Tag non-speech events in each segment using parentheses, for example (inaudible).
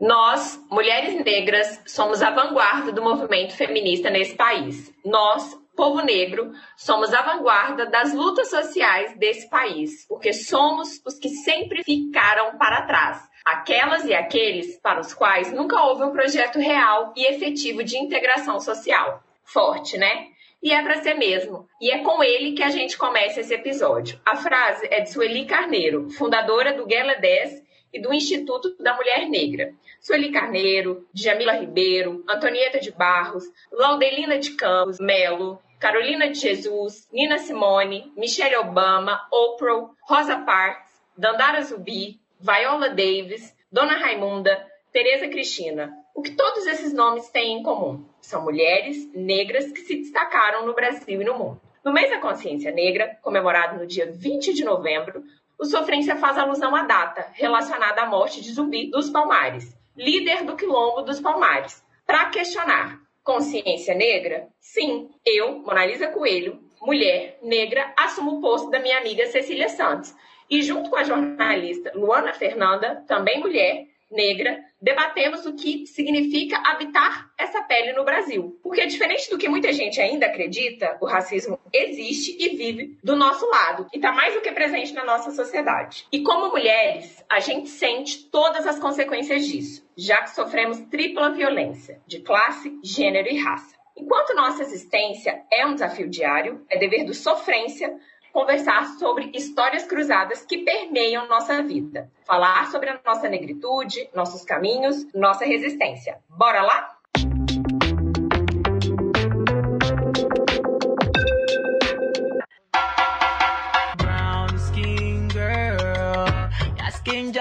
Nós, mulheres negras, somos a vanguarda do movimento feminista nesse país. Nós, povo negro, somos a vanguarda das lutas sociais desse país, porque somos os que sempre ficaram para trás. Aquelas e aqueles para os quais nunca houve um projeto real e efetivo de integração social. Forte, né? E é para ser mesmo. E é com ele que a gente começa esse episódio. A frase é de Sueli Carneiro, fundadora do Guerra 10 e do Instituto da Mulher Negra. Sueli Carneiro, Jamila Ribeiro, Antonieta de Barros, Laudelina de Campos, Melo, Carolina de Jesus, Nina Simone, Michelle Obama, Oprah, Rosa Parks, Dandara Zubi, Viola Davis, Dona Raimunda, Tereza Cristina. O que todos esses nomes têm em comum? São mulheres negras que se destacaram no Brasil e no mundo. No mês da consciência negra, comemorado no dia 20 de novembro, o Sofrência faz alusão à data relacionada à morte de Zumbi dos Palmares, líder do Quilombo dos Palmares, para questionar: consciência negra? Sim, eu, Monalisa Coelho, mulher negra, assumo o posto da minha amiga Cecília Santos. E junto com a jornalista Luana Fernanda, também mulher, negra, debatemos o que significa habitar essa pele no Brasil. Porque, diferente do que muita gente ainda acredita, o racismo existe e vive do nosso lado e está mais do que presente na nossa sociedade. E como mulheres, a gente sente todas as consequências disso, já que sofremos tripla violência de classe, gênero e raça. Enquanto nossa existência é um desafio diário, é dever do sofrência conversar sobre histórias cruzadas que permeiam nossa vida. Falar sobre a nossa negritude, nossos caminhos, nossa resistência. Bora lá?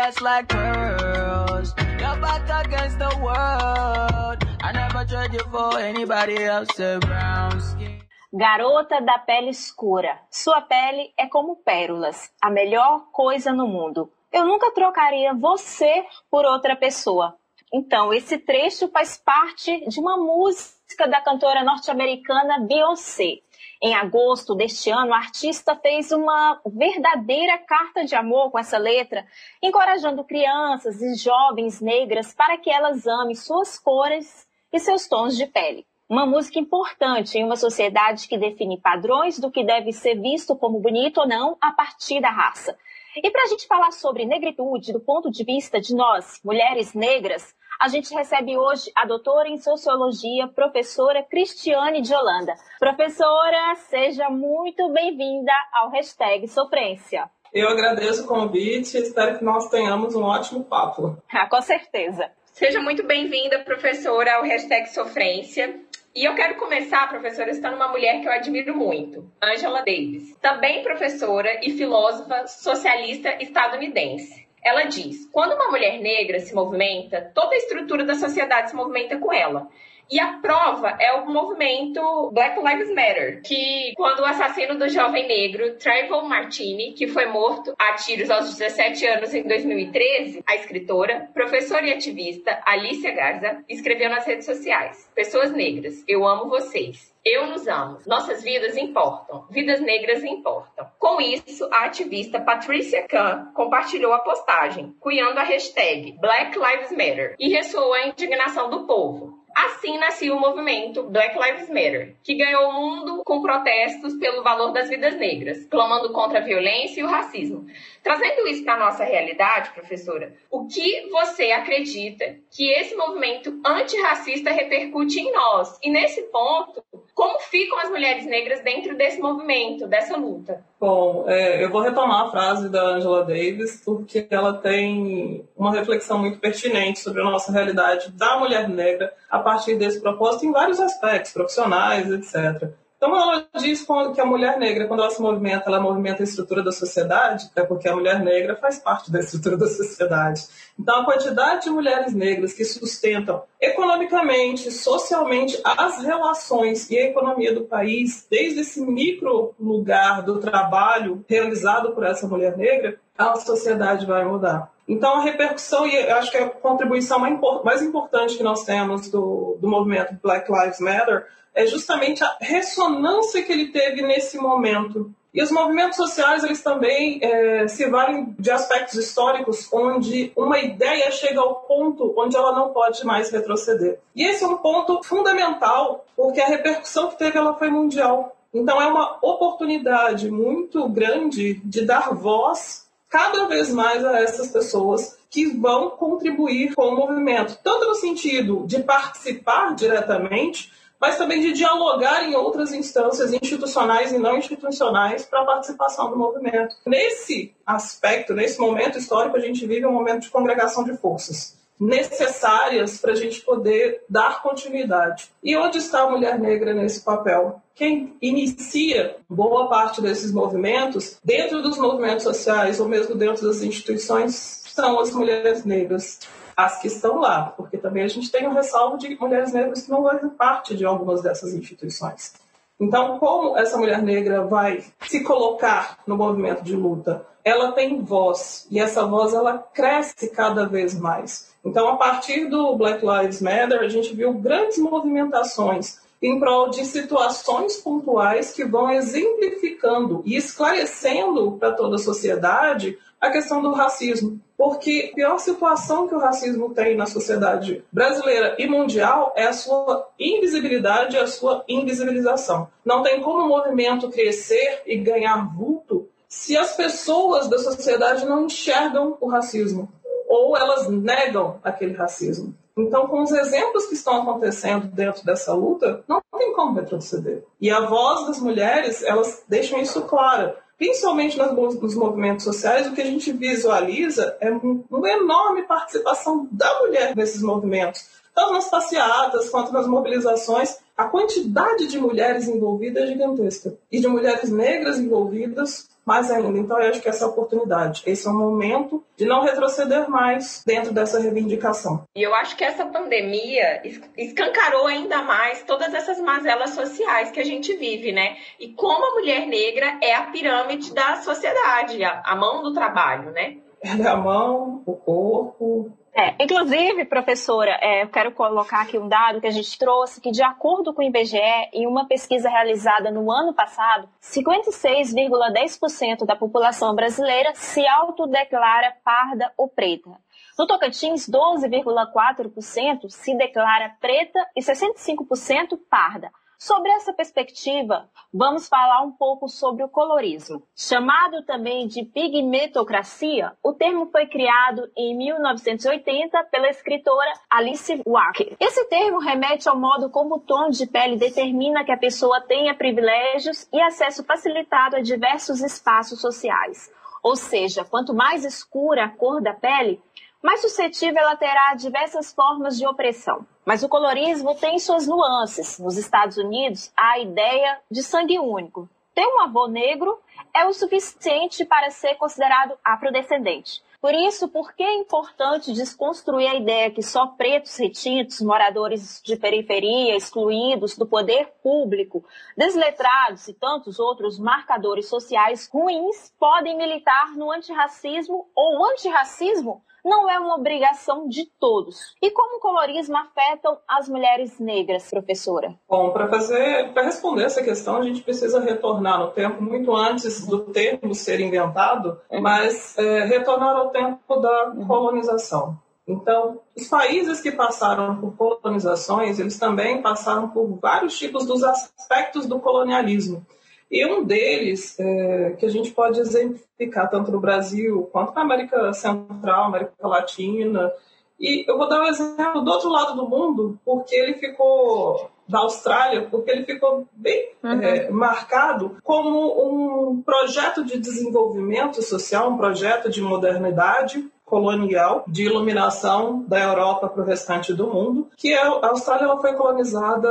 Just like pearls. Your back against the world. I never you for anybody else. Brown skin. Garota da pele escura. Sua pele é como pérolas, a melhor coisa no mundo. Eu nunca trocaria você por outra pessoa. Então, esse trecho faz parte de uma música da cantora norte-americana Beyoncé. Em agosto deste ano, a artista fez uma verdadeira carta de amor com essa letra, encorajando crianças e jovens negras para que elas amem suas cores e seus tons de pele uma música importante em uma sociedade que define padrões do que deve ser visto como bonito ou não a partir da raça. E para a gente falar sobre negritude do ponto de vista de nós, mulheres negras, a gente recebe hoje a doutora em Sociologia, professora Cristiane de Holanda. Professora, seja muito bem-vinda ao hashtag Sofrência. Eu agradeço o convite e espero que nós tenhamos um ótimo papo. Ah, com certeza. Seja muito bem-vinda, professora, ao hashtag Sofrência. E eu quero começar, professora, citando uma mulher que eu admiro muito, Angela Davis, também professora e filósofa socialista estadunidense. Ela diz: quando uma mulher negra se movimenta, toda a estrutura da sociedade se movimenta com ela. E a prova é o movimento Black Lives Matter, que quando o assassino do jovem negro Trayvon Martini, que foi morto a tiros aos 17 anos em 2013, a escritora, professora e ativista Alicia Garza escreveu nas redes sociais: Pessoas negras, eu amo vocês. Eu nos amo. Nossas vidas importam. Vidas negras importam. Com isso, a ativista Patricia Kahn compartilhou a postagem, cunhando a hashtag Black Lives Matter e ressoou a indignação do povo. Assim nascia o movimento Black Lives Matter, que ganhou o mundo com protestos pelo valor das vidas negras, clamando contra a violência e o racismo. Trazendo isso para a nossa realidade, professora, o que você acredita que esse movimento antirracista repercute em nós? E nesse ponto, como ficam as mulheres negras dentro desse movimento, dessa luta? Bom, é, eu vou retomar a frase da Angela Davis, porque ela tem uma reflexão muito pertinente sobre a nossa realidade da mulher negra a partir desse propósito em vários aspectos, profissionais, etc. Então, ela diz que a mulher negra, quando ela se movimenta, ela movimenta a estrutura da sociedade, é porque a mulher negra faz parte da estrutura da sociedade. Então, a quantidade de mulheres negras que sustentam economicamente, socialmente, as relações e a economia do país, desde esse micro lugar do trabalho realizado por essa mulher negra, a sociedade vai mudar. Então, a repercussão, e acho que a contribuição mais importante que nós temos do, do movimento Black Lives Matter é justamente a ressonância que ele teve nesse momento E os movimentos sociais, eles também é, se valem de aspectos históricos onde uma ideia chega ao ponto onde ela não pode mais retroceder. E esse é um ponto fundamental, porque a repercussão que teve ela foi mundial. Então é uma oportunidade muito grande de dar voz cada vez mais a essas pessoas que vão contribuir com o movimento, tanto no sentido de participar diretamente, mas também de dialogar em outras instâncias institucionais e não institucionais para a participação do movimento. Nesse aspecto, nesse momento histórico, a gente vive um momento de congregação de forças necessárias para a gente poder dar continuidade. E onde está a mulher negra nesse papel? Quem inicia boa parte desses movimentos, dentro dos movimentos sociais ou mesmo dentro das instituições, são as mulheres negras as que estão lá, porque também a gente tem um ressalvo de mulheres negras que não fazem parte de algumas dessas instituições. Então, como essa mulher negra vai se colocar no movimento de luta? Ela tem voz e essa voz ela cresce cada vez mais. Então, a partir do Black Lives Matter, a gente viu grandes movimentações em prol de situações pontuais que vão exemplificando e esclarecendo para toda a sociedade a questão do racismo. Porque a pior situação que o racismo tem na sociedade brasileira e mundial é a sua invisibilidade e a sua invisibilização. Não tem como o movimento crescer e ganhar vulto se as pessoas da sociedade não enxergam o racismo ou elas negam aquele racismo. Então, com os exemplos que estão acontecendo dentro dessa luta, não tem como retroceder. E a voz das mulheres, elas deixam isso claro principalmente nos movimentos sociais, o que a gente visualiza é uma enorme participação da mulher nesses movimentos, tanto nas passeatas quanto nas mobilizações. A quantidade de mulheres envolvidas é gigantesca e de mulheres negras envolvidas mais ainda. Então, eu acho que essa é a oportunidade. Esse é o momento de não retroceder mais dentro dessa reivindicação. E eu acho que essa pandemia escancarou ainda mais todas essas mazelas sociais que a gente vive, né? E como a mulher negra é a pirâmide da sociedade, a mão do trabalho, né? Ela é a mão, o corpo, é, inclusive, professora, é, eu quero colocar aqui um dado que a gente trouxe, que de acordo com o IBGE, em uma pesquisa realizada no ano passado, 56,10% da população brasileira se autodeclara parda ou preta. No Tocantins, 12,4% se declara preta e 65% parda. Sobre essa perspectiva, vamos falar um pouco sobre o colorismo. Chamado também de pigmentocracia, o termo foi criado em 1980 pela escritora Alice Walker. Esse termo remete ao modo como o tom de pele determina que a pessoa tenha privilégios e acesso facilitado a diversos espaços sociais. Ou seja, quanto mais escura a cor da pele, mais suscetível ela terá diversas formas de opressão. Mas o colorismo tem suas nuances. Nos Estados Unidos, há a ideia de sangue único. Ter um avô negro é o suficiente para ser considerado afrodescendente. Por isso, por que é importante desconstruir a ideia que só pretos retintos, moradores de periferia, excluídos do poder público, desletrados e tantos outros marcadores sociais ruins podem militar no antirracismo ou antirracismo não é uma obrigação de todos. E como o colorismo afeta as mulheres negras, professora? Bom, para fazer, para responder essa questão, a gente precisa retornar no tempo muito antes do termo ser inventado, mas é, retornar ao tempo da colonização. Então, os países que passaram por colonizações, eles também passaram por vários tipos dos aspectos do colonialismo. E um deles, é, que a gente pode exemplificar tanto no Brasil quanto na América Central, América Latina, e eu vou dar um exemplo do outro lado do mundo, porque ele ficou da Austrália, porque ele ficou bem uhum. é, marcado como um projeto de desenvolvimento social, um projeto de modernidade colonial de iluminação da Europa para o restante do mundo, que é, a Austrália ela foi colonizada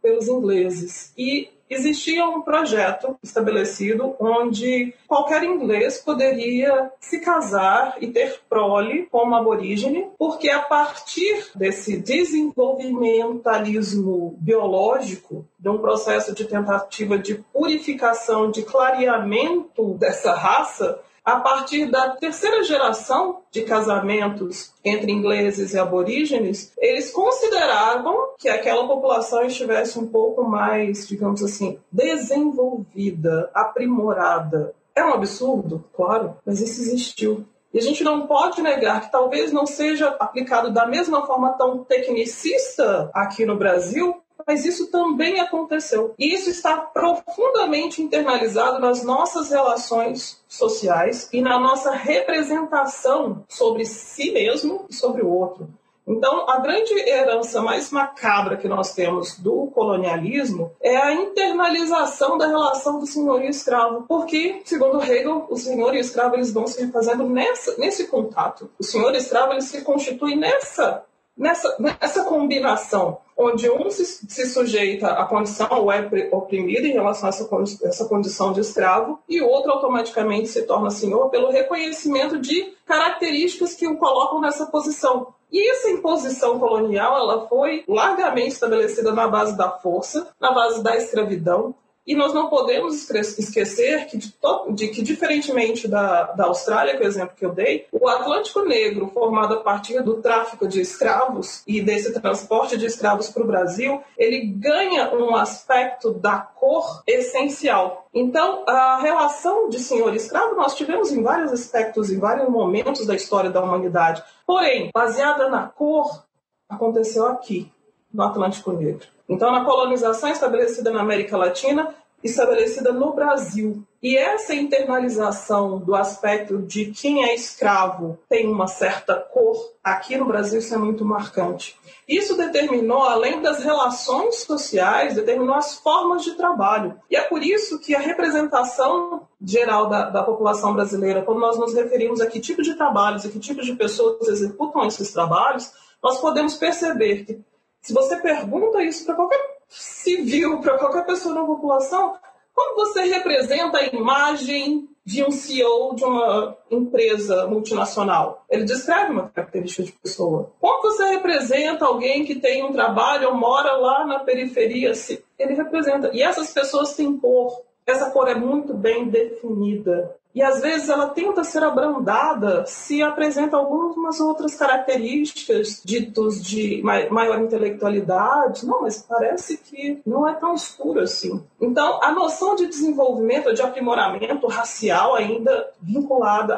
pelos ingleses e existia um projeto estabelecido onde qualquer inglês poderia se casar e ter prole com uma aborígene, porque a partir desse desenvolvimentalismo biológico, de um processo de tentativa de purificação, de clareamento dessa raça, a partir da terceira geração de casamentos entre ingleses e aborígenes, eles consideravam que aquela população estivesse um pouco mais, digamos assim, desenvolvida, aprimorada. É um absurdo, claro, mas isso existiu. E a gente não pode negar que talvez não seja aplicado da mesma forma tão tecnicista aqui no Brasil, mas isso também aconteceu. E isso está profundamente internalizado nas nossas relações sociais e na nossa representação sobre si mesmo e sobre o outro. Então, a grande herança mais macabra que nós temos do colonialismo é a internalização da relação do senhor e escravo, porque, segundo Hegel, o senhor e o escravo eles vão se fazendo nessa, nesse contato. O senhor e o escravo ele se constitui nessa nessa, nessa combinação, onde um se, se, sujeita à condição ou é oprimido em relação a essa, essa condição de escravo, e o outro automaticamente se torna senhor pelo reconhecimento de características que o colocam nessa posição. E essa imposição colonial ela foi largamente estabelecida na base da força, na base da escravidão, e nós não podemos esquecer que, de, que diferentemente da, da Austrália, que é o exemplo que eu dei, o Atlântico Negro, formado a partir do tráfico de escravos e desse transporte de escravos para o Brasil, ele ganha um aspecto da cor essencial. Então, a relação de senhor e escravo nós tivemos em vários aspectos, em vários momentos da história da humanidade. Porém, baseada na cor, aconteceu aqui, no Atlântico Negro. Então, na colonização estabelecida na América Latina, estabelecida no Brasil. E essa internalização do aspecto de quem é escravo tem uma certa cor, aqui no Brasil isso é muito marcante. Isso determinou, além das relações sociais, determinou as formas de trabalho. E é por isso que a representação geral da, da população brasileira, quando nós nos referimos a que tipo de trabalhos e que tipo de pessoas executam esses trabalhos, nós podemos perceber que se você pergunta isso para qualquer civil, para qualquer pessoa na população, como você representa a imagem de um CEO de uma empresa multinacional? Ele descreve uma característica de pessoa. Como você representa alguém que tem um trabalho ou mora lá na periferia? Ele representa. E essas pessoas têm cor. Essa cor é muito bem definida. E às vezes ela tenta ser abrandada se apresenta algumas outras características ditos de maior intelectualidade. Não, mas parece que não é tão escuro assim. Então, a noção de desenvolvimento, de aprimoramento racial ainda vinculada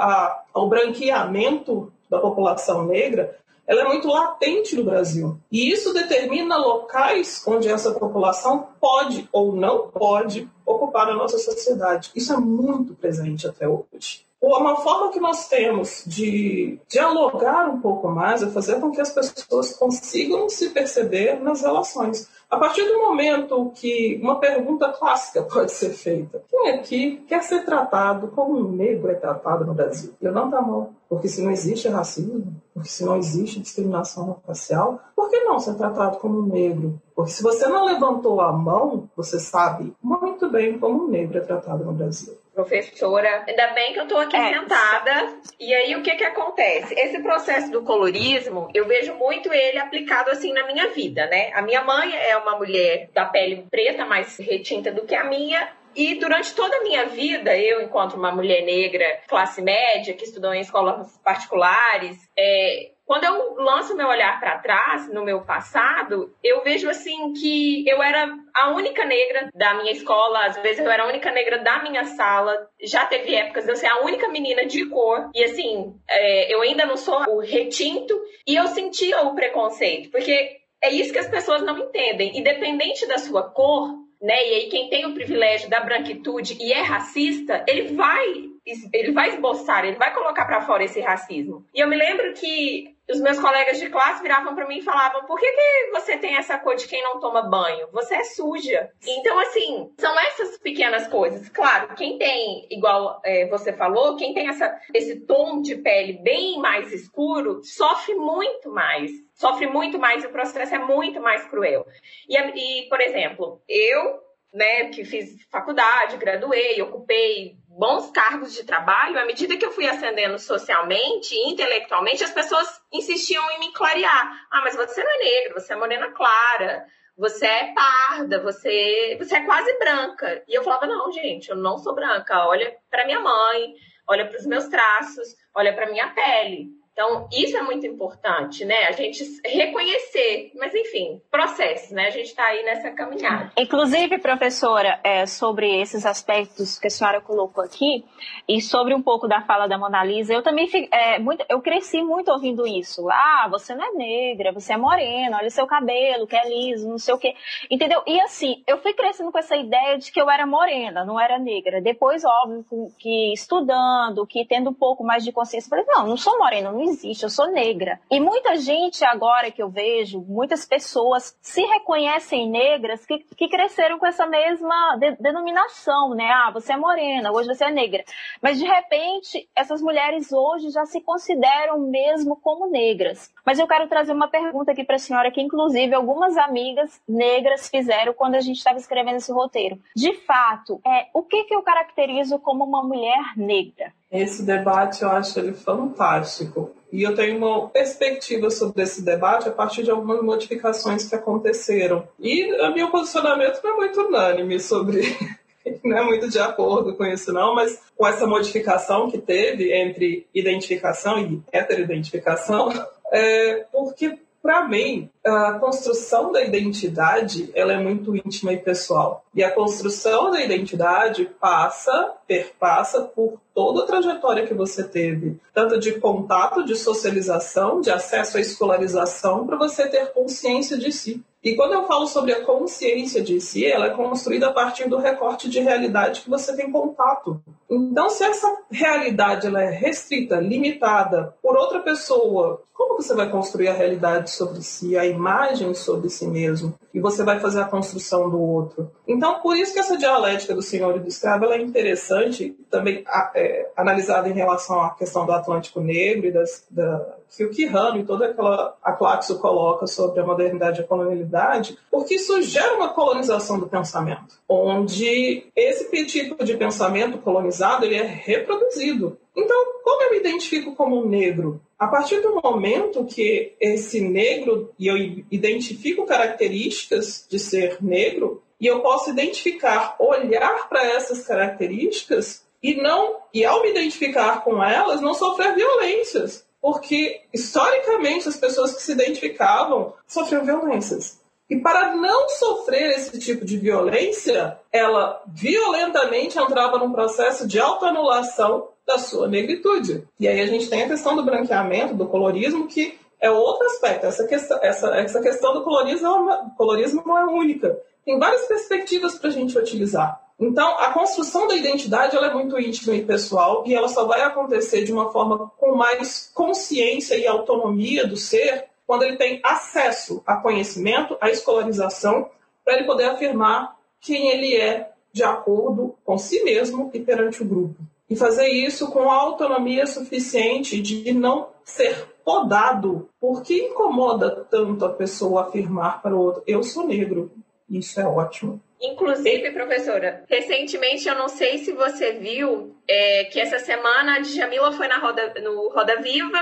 ao branqueamento da população negra, ela é muito latente no Brasil. E isso determina locais onde essa população pode ou não pode ocupar a nossa sociedade. Isso é muito presente até hoje. Uma forma que nós temos de dialogar um pouco mais é fazer com que as pessoas consigam se perceber nas relações. A partir do momento que uma pergunta clássica (laughs) pode ser feita: quem aqui quer ser tratado como um negro é tratado no Brasil? Levanta a mão. Porque se não existe racismo, porque se não existe discriminação racial, por que não ser tratado como um negro? Porque se você não levantou a mão, você sabe muito bem como um negro é tratado no Brasil professora. Ainda bem que eu estou aqui é. sentada. E aí, o que que acontece? Esse processo do colorismo, eu vejo muito ele aplicado assim na minha vida, né? A minha mãe é uma mulher da pele preta, mais retinta do que a minha. E durante toda a minha vida, eu, enquanto uma mulher negra, classe média, que estudou em escolas particulares, é, quando eu lanço meu olhar para trás, no meu passado, eu vejo assim que eu era a única negra da minha escola, às vezes eu era a única negra da minha sala. Já teve épocas de eu ser a única menina de cor. E assim, é, eu ainda não sou o retinto. E eu sentia o preconceito, porque é isso que as pessoas não entendem. Independente da sua cor, né? E aí quem tem o privilégio da branquitude e é racista, ele vai ele vai esboçar, ele vai colocar para fora esse racismo. E eu me lembro que os meus colegas de classe viravam para mim e falavam: por que, que você tem essa cor de quem não toma banho? Você é suja. Então, assim, são essas pequenas coisas. Claro, quem tem, igual é, você falou, quem tem essa, esse tom de pele bem mais escuro, sofre muito mais. Sofre muito mais e o processo é muito mais cruel. E, e por exemplo, eu, né, que fiz faculdade, graduei, ocupei bons cargos de trabalho, à medida que eu fui ascendendo socialmente e intelectualmente, as pessoas insistiam em me clarear. Ah, mas você não é negro, você é morena clara, você é parda, você, você é quase branca. E eu falava, não, gente, eu não sou branca. Olha para minha mãe, olha para os meus traços, olha para minha pele. Então, isso é muito importante, né? A gente reconhecer, mas enfim, processos, né? A gente está aí nessa caminhada. Inclusive, professora, é, sobre esses aspectos que a senhora colocou aqui, e sobre um pouco da fala da Mona Lisa, eu também é, muito, eu cresci muito ouvindo isso. Ah, você não é negra, você é morena, olha o seu cabelo, que é liso, não sei o quê. Entendeu? E assim, eu fui crescendo com essa ideia de que eu era morena, não era negra. Depois, óbvio, que estudando, que tendo um pouco mais de consciência, falei, não, não sou morena, não existe, eu sou negra. E muita gente agora que eu vejo, muitas pessoas se reconhecem negras que, que cresceram com essa mesma de, denominação, né? Ah, você é morena, hoje você é negra. Mas de repente, essas mulheres hoje já se consideram mesmo como negras. Mas eu quero trazer uma pergunta aqui para a senhora que inclusive algumas amigas negras fizeram quando a gente estava escrevendo esse roteiro. De fato, é o que que eu caracterizo como uma mulher negra? Esse debate eu acho ele fantástico. E eu tenho uma perspectiva sobre esse debate a partir de algumas modificações que aconteceram. E o meu posicionamento não é muito unânime sobre. (laughs) não é muito de acordo com isso, não, mas com essa modificação que teve entre identificação e heteroidentificação, (laughs) é, porque para mim, a construção da identidade ela é muito íntima e pessoal. E a construção da identidade passa, perpassa por toda a trajetória que você teve, tanto de contato, de socialização, de acesso à escolarização, para você ter consciência de si. E quando eu falo sobre a consciência de si, ela é construída a partir do recorte de realidade que você tem contato. Então, se essa realidade ela é restrita, limitada por outra pessoa, como você vai construir a realidade sobre si, a imagem sobre si mesmo? E você vai fazer a construção do outro. Então, por isso que essa dialética do senhor e do escravo é interessante, também é, analisada em relação à questão do Atlântico Negro e das, da, que o Quirrano e toda aquela a Claxo coloca sobre a modernidade e a colonialidade, porque isso gera uma colonização do pensamento, onde esse tipo de pensamento colonizado ele é reproduzido. Então, como eu me identifico como um negro? A partir do momento que esse negro, e eu identifico características de ser negro, e eu posso identificar, olhar para essas características e não e ao me identificar com elas, não sofrer violências porque historicamente as pessoas que se identificavam sofriam violências. E para não sofrer esse tipo de violência, ela violentamente entrava num processo de autoanulação da sua negritude. E aí a gente tem a questão do branqueamento, do colorismo, que é outro aspecto. Essa questão, essa, essa questão do colorismo, é colorismo não é única. Tem várias perspectivas para a gente utilizar. Então, a construção da identidade ela é muito íntima e pessoal e ela só vai acontecer de uma forma com mais consciência e autonomia do ser quando ele tem acesso a conhecimento, a escolarização, para ele poder afirmar quem ele é de acordo com si mesmo e perante o grupo. E fazer isso com autonomia suficiente de não ser podado, porque incomoda tanto a pessoa afirmar para o outro: eu sou negro. Isso é ótimo. Inclusive, professora, recentemente eu não sei se você viu é, que essa semana a Djamila foi na Roda, no Roda Viva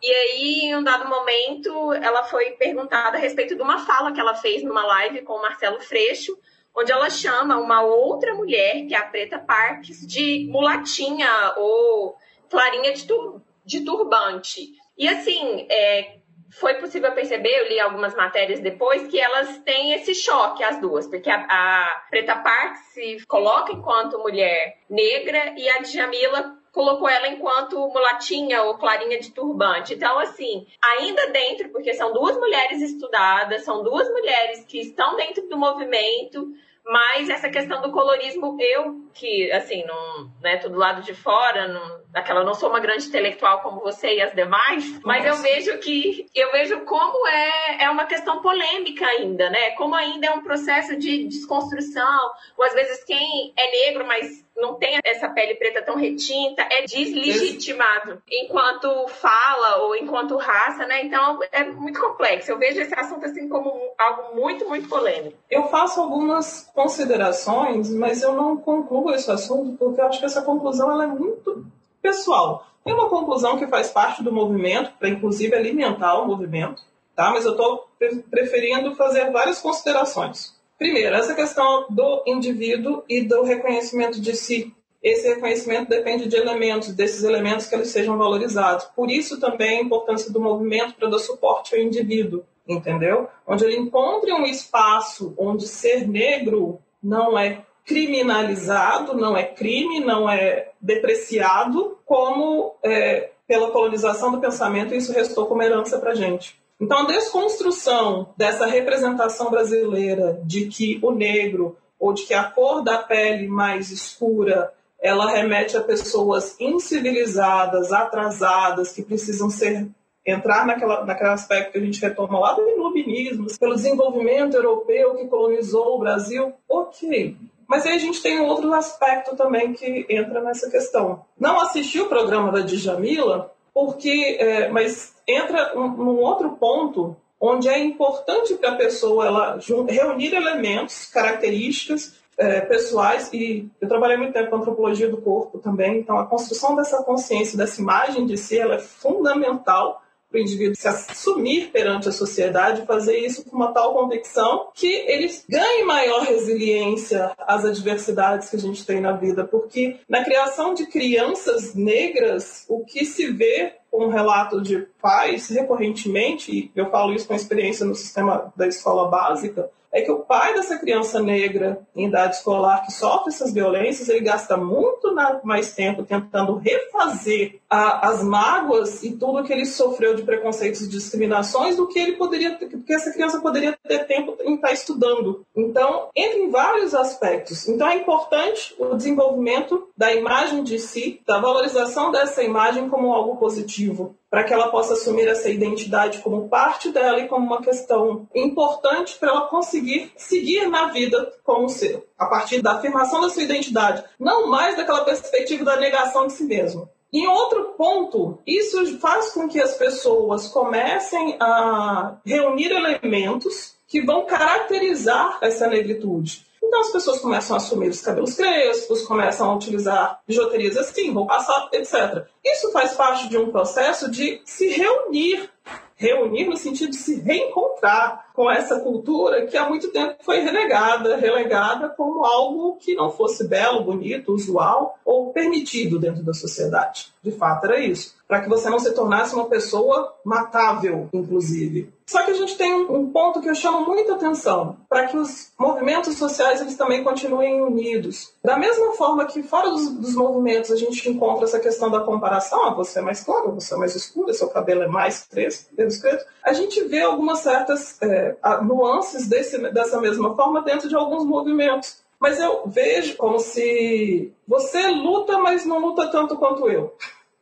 e aí, em um dado momento, ela foi perguntada a respeito de uma fala que ela fez numa live com o Marcelo Freixo, onde ela chama uma outra mulher, que é a Preta Parques, de mulatinha ou clarinha de, tur de turbante. E assim, é, foi possível perceber, eu li algumas matérias depois, que elas têm esse choque, as duas, porque a, a Preta Parks se coloca enquanto mulher negra e a Djamila colocou ela enquanto mulatinha ou clarinha de turbante. Então, assim, ainda dentro, porque são duas mulheres estudadas, são duas mulheres que estão dentro do movimento, mas essa questão do colorismo, eu que, assim, não, né, tô do lado de fora, não, daquela, não sou uma grande intelectual como você e as demais, mas eu vejo que, eu vejo como é, é uma questão polêmica ainda, né? Como ainda é um processo de desconstrução, ou às vezes quem é negro, mas não tem essa pele preta tão retinta, é deslegitimado enquanto fala ou enquanto raça, né? Então é muito complexo. Eu vejo esse assunto assim como algo muito, muito polêmico. Eu faço algumas considerações, mas eu não concluo esse assunto porque eu acho que essa conclusão ela é muito pessoal. Tem uma conclusão que faz parte do movimento, para inclusive alimentar o movimento, tá? Mas eu estou preferindo fazer várias considerações. Primeiro, essa questão do indivíduo e do reconhecimento de si. esse reconhecimento depende de elementos, desses elementos que eles sejam valorizados. Por isso também a importância do movimento para dar suporte ao indivíduo, entendeu? Onde ele encontre um espaço onde ser negro não é criminalizado, não é crime, não é depreciado, como é, pela colonização do pensamento isso restou como herança para gente. Então, a desconstrução dessa representação brasileira de que o negro ou de que a cor da pele mais escura ela remete a pessoas incivilizadas, atrasadas, que precisam ser entrar naquela, naquele aspecto que a gente retoma lá do iluminismo, pelo desenvolvimento europeu que colonizou o Brasil, ok. Mas aí a gente tem outro aspecto também que entra nessa questão. Não assisti o programa da Djamila, porque, é, mas entra um, num outro ponto onde é importante para a pessoa ela reunir elementos, características é, pessoais e eu trabalhei muito tempo com antropologia do corpo também, então a construção dessa consciência, dessa imagem de si, ela é fundamental o indivíduo se assumir perante a sociedade, fazer isso com uma tal convicção que eles ganhem maior resiliência às adversidades que a gente tem na vida, porque na criação de crianças negras, o que se vê um relato de pais recorrentemente, e eu falo isso com experiência no sistema da escola básica, é que o pai dessa criança negra em idade escolar que sofre essas violências, ele gasta muito mais tempo tentando refazer a, as mágoas e tudo que ele sofreu de preconceitos e discriminações do que ele poderia, que essa criança poderia ter tempo em estar estudando. Então, entra em vários aspectos. Então, é importante o desenvolvimento da imagem de si, da valorização dessa imagem como algo positivo para que ela possa assumir essa identidade como parte dela e como uma questão importante para ela conseguir seguir na vida como ser, a partir da afirmação da sua identidade, não mais daquela perspectiva da negação de si mesmo. Em outro ponto, isso faz com que as pessoas comecem a reunir elementos que vão caracterizar essa negritude. Então as pessoas começam a assumir os cabelos crespos, começam a utilizar bijuterias assim, vão passar, etc. Isso faz parte de um processo de se reunir reunir no sentido de se reencontrar com essa cultura que há muito tempo foi renegada, relegada como algo que não fosse belo, bonito, usual ou permitido dentro da sociedade. De fato, era isso. Para que você não se tornasse uma pessoa matável, inclusive. Só que a gente tem um ponto que eu chamo muita atenção, para que os movimentos sociais eles também continuem unidos. Da mesma forma que fora dos, dos, movimentos a gente encontra essa questão da comparação, ah, você é mais claro, você é mais escuro, seu cabelo é mais crespo, a gente vê algumas certas é, nuances desse, dessa mesma forma dentro de alguns movimentos. Mas eu vejo como se você luta, mas não luta tanto quanto eu.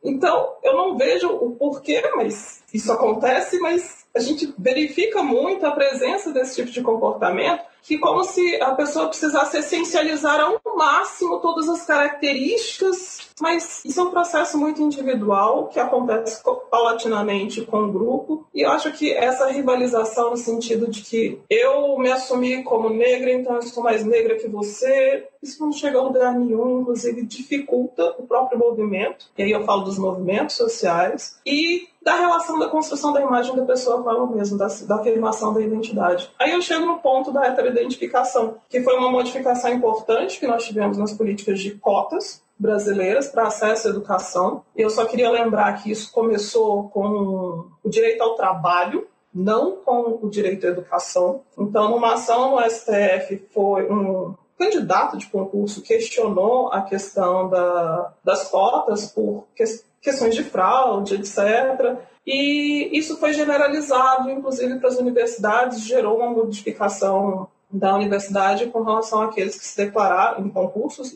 Então, eu não vejo o porquê, mas isso acontece, mas a gente verifica muito a presença desse tipo de comportamento, que como se a pessoa precisasse essencializar ao máximo todas as características, mas isso é um processo muito individual que acontece paulatinamente com o grupo, e eu acho que essa rivalização no sentido de que eu me assumi como negra, então eu sou mais negra que você, isso não chega a lugar nenhum, inclusive dificulta o próprio movimento, e aí eu falo dos movimentos sociais, e da relação da construção da imagem da pessoa com ela mesma, da, da afirmação da identidade. Aí eu chego no ponto da heteroidentificação, que foi uma modificação importante que nós tivemos nas políticas de cotas, brasileiras para acesso à educação. Eu só queria lembrar que isso começou com o direito ao trabalho, não com o direito à educação. Então, numa ação no STF, foi um candidato de concurso questionou a questão da, das cotas por que, questões de fraude, etc. E isso foi generalizado, inclusive para as universidades, gerou uma modificação da universidade com relação àqueles que se declararam em concursos,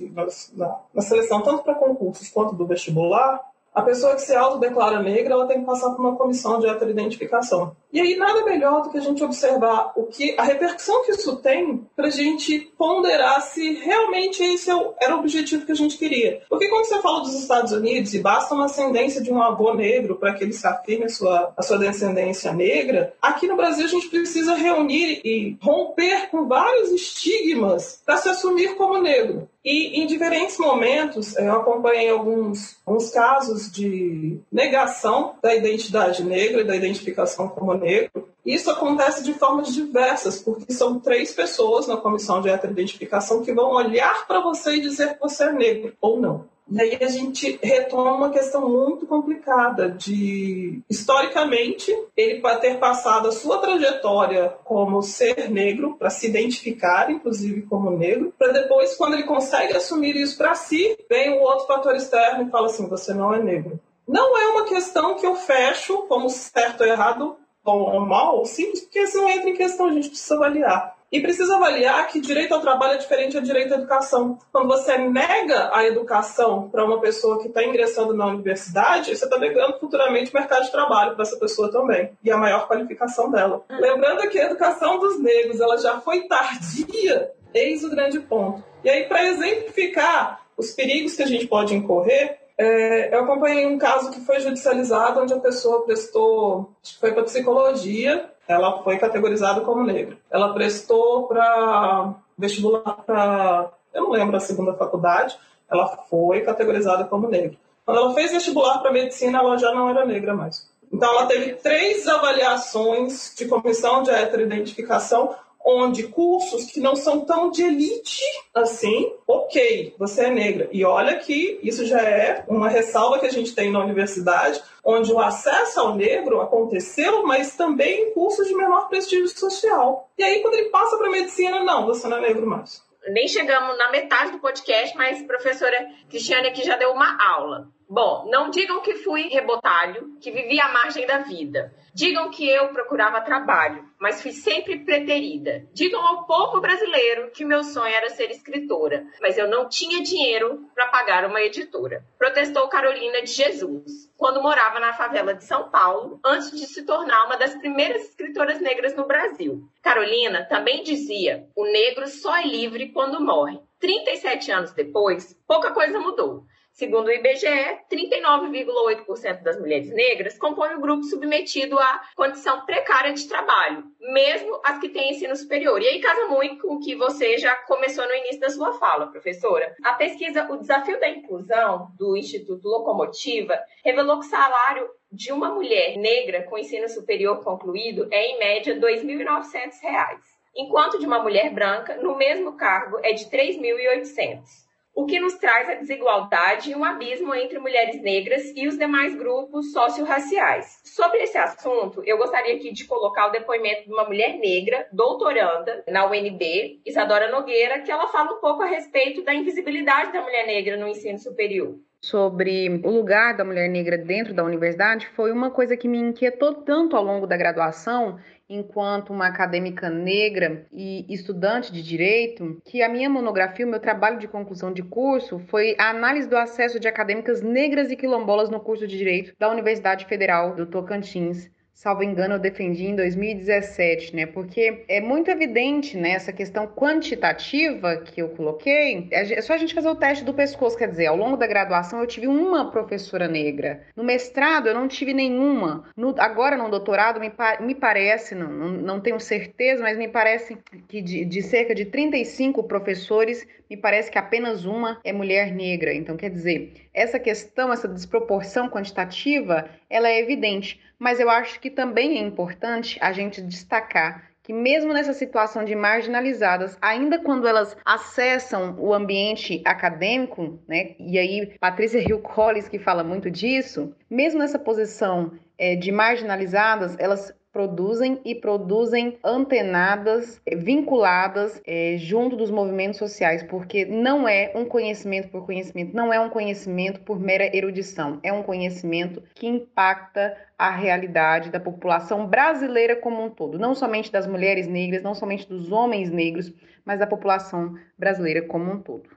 na, na seleção tanto para concursos quanto do vestibular, a pessoa que se autodeclara negra, ela tem que passar por uma comissão de heteroidentificação. E aí nada melhor do que a gente observar o que a repercussão que isso tem para a gente ponderar se realmente esse é era o objetivo que a gente queria. Porque quando você fala dos Estados Unidos e basta uma ascendência de um avô negro para que ele se afirme a sua, a sua descendência negra, aqui no Brasil a gente precisa reunir e romper com vários estigmas para se assumir como negro. E em diferentes momentos eu acompanhei alguns, alguns casos de negação da identidade negra da identificação como negro. Isso acontece de formas diversas, porque são três pessoas na comissão de heteroidentificação que vão olhar para você e dizer que você é negro ou não. E aí a gente retoma uma questão muito complicada de, historicamente, ele ter passado a sua trajetória como ser negro, para se identificar, inclusive, como negro, para depois, quando ele consegue assumir isso para si, vem o outro fator externo e fala assim, você não é negro. Não é uma questão que eu fecho como certo ou errado, bom ou mal, simples, porque isso não entra em questão, a gente precisa avaliar. E precisa avaliar que direito ao trabalho é diferente de direito à educação. Quando você nega a educação para uma pessoa que está ingressando na universidade, você está negando futuramente o mercado de trabalho para essa pessoa também. E a maior qualificação dela. Hum. Lembrando que a educação dos negros ela já foi tardia, eis o grande ponto. E aí, para exemplificar os perigos que a gente pode incorrer, é, eu acompanhei um caso que foi judicializado, onde a pessoa prestou, acho que foi para psicologia, ela foi categorizada como negra. Ela prestou para vestibular para, eu não lembro a segunda faculdade, ela foi categorizada como negra. Quando ela fez vestibular para medicina, ela já não era negra mais. Então, ela teve três avaliações de comissão de heteroidentificação, onde cursos que não são tão de elite assim, ok, você é negra. E olha que isso já é uma ressalva que a gente tem na universidade, onde o acesso ao negro aconteceu, mas também em cursos de menor prestígio social. E aí, quando ele passa para medicina, não, você não é negro mais. Nem chegamos na metade do podcast, mas professora Cristiane aqui já deu uma aula. Bom, não digam que fui rebotalho, que vivi à margem da vida. Digam que eu procurava trabalho, mas fui sempre preterida. Digam ao povo brasileiro que meu sonho era ser escritora, mas eu não tinha dinheiro para pagar uma editora. Protestou Carolina de Jesus, quando morava na favela de São Paulo, antes de se tornar uma das primeiras escritoras negras no Brasil. Carolina também dizia: o negro só é livre quando morre. 37 anos depois, pouca coisa mudou. Segundo o IBGE, 39,8% das mulheres negras compõem o grupo submetido à condição precária de trabalho, mesmo as que têm ensino superior. E aí casa muito com o que você já começou no início da sua fala, professora. A pesquisa O Desafio da Inclusão, do Instituto Locomotiva, revelou que o salário de uma mulher negra com ensino superior concluído é, em média, R$ 2.900, enquanto de uma mulher branca, no mesmo cargo, é de R$ 3.800 o que nos traz a desigualdade e um abismo entre mulheres negras e os demais grupos socio-raciais. Sobre esse assunto, eu gostaria aqui de colocar o depoimento de uma mulher negra, doutoranda na UNB, Isadora Nogueira, que ela fala um pouco a respeito da invisibilidade da mulher negra no ensino superior sobre o lugar da mulher negra dentro da universidade foi uma coisa que me inquietou tanto ao longo da graduação enquanto uma acadêmica negra e estudante de direito, que a minha monografia, o meu trabalho de conclusão de curso foi a análise do acesso de acadêmicas negras e quilombolas no curso de direito da Universidade Federal do Tocantins salvo engano, eu defendi em 2017, né? Porque é muito evidente né, essa questão quantitativa que eu coloquei. É só a gente fazer o teste do pescoço, quer dizer, ao longo da graduação eu tive uma professora negra. No mestrado eu não tive nenhuma. No, agora no doutorado me, me parece, não, não, não, tenho certeza, mas me parece que de, de cerca de 35 professores, me parece que apenas uma é mulher negra. Então, quer dizer, essa questão, essa desproporção quantitativa, ela é evidente mas eu acho que também é importante a gente destacar que mesmo nessa situação de marginalizadas, ainda quando elas acessam o ambiente acadêmico, né, e aí Patrícia Hill Collins que fala muito disso, mesmo nessa posição é, de marginalizadas, elas produzem e produzem antenadas eh, vinculadas é, junto dos movimentos sociais, porque não é um conhecimento por conhecimento, não é um conhecimento por mera erudição, é um conhecimento que impacta a realidade da população brasileira como um todo, não somente das mulheres negras, não somente dos homens negros, mas da população brasileira como um todo.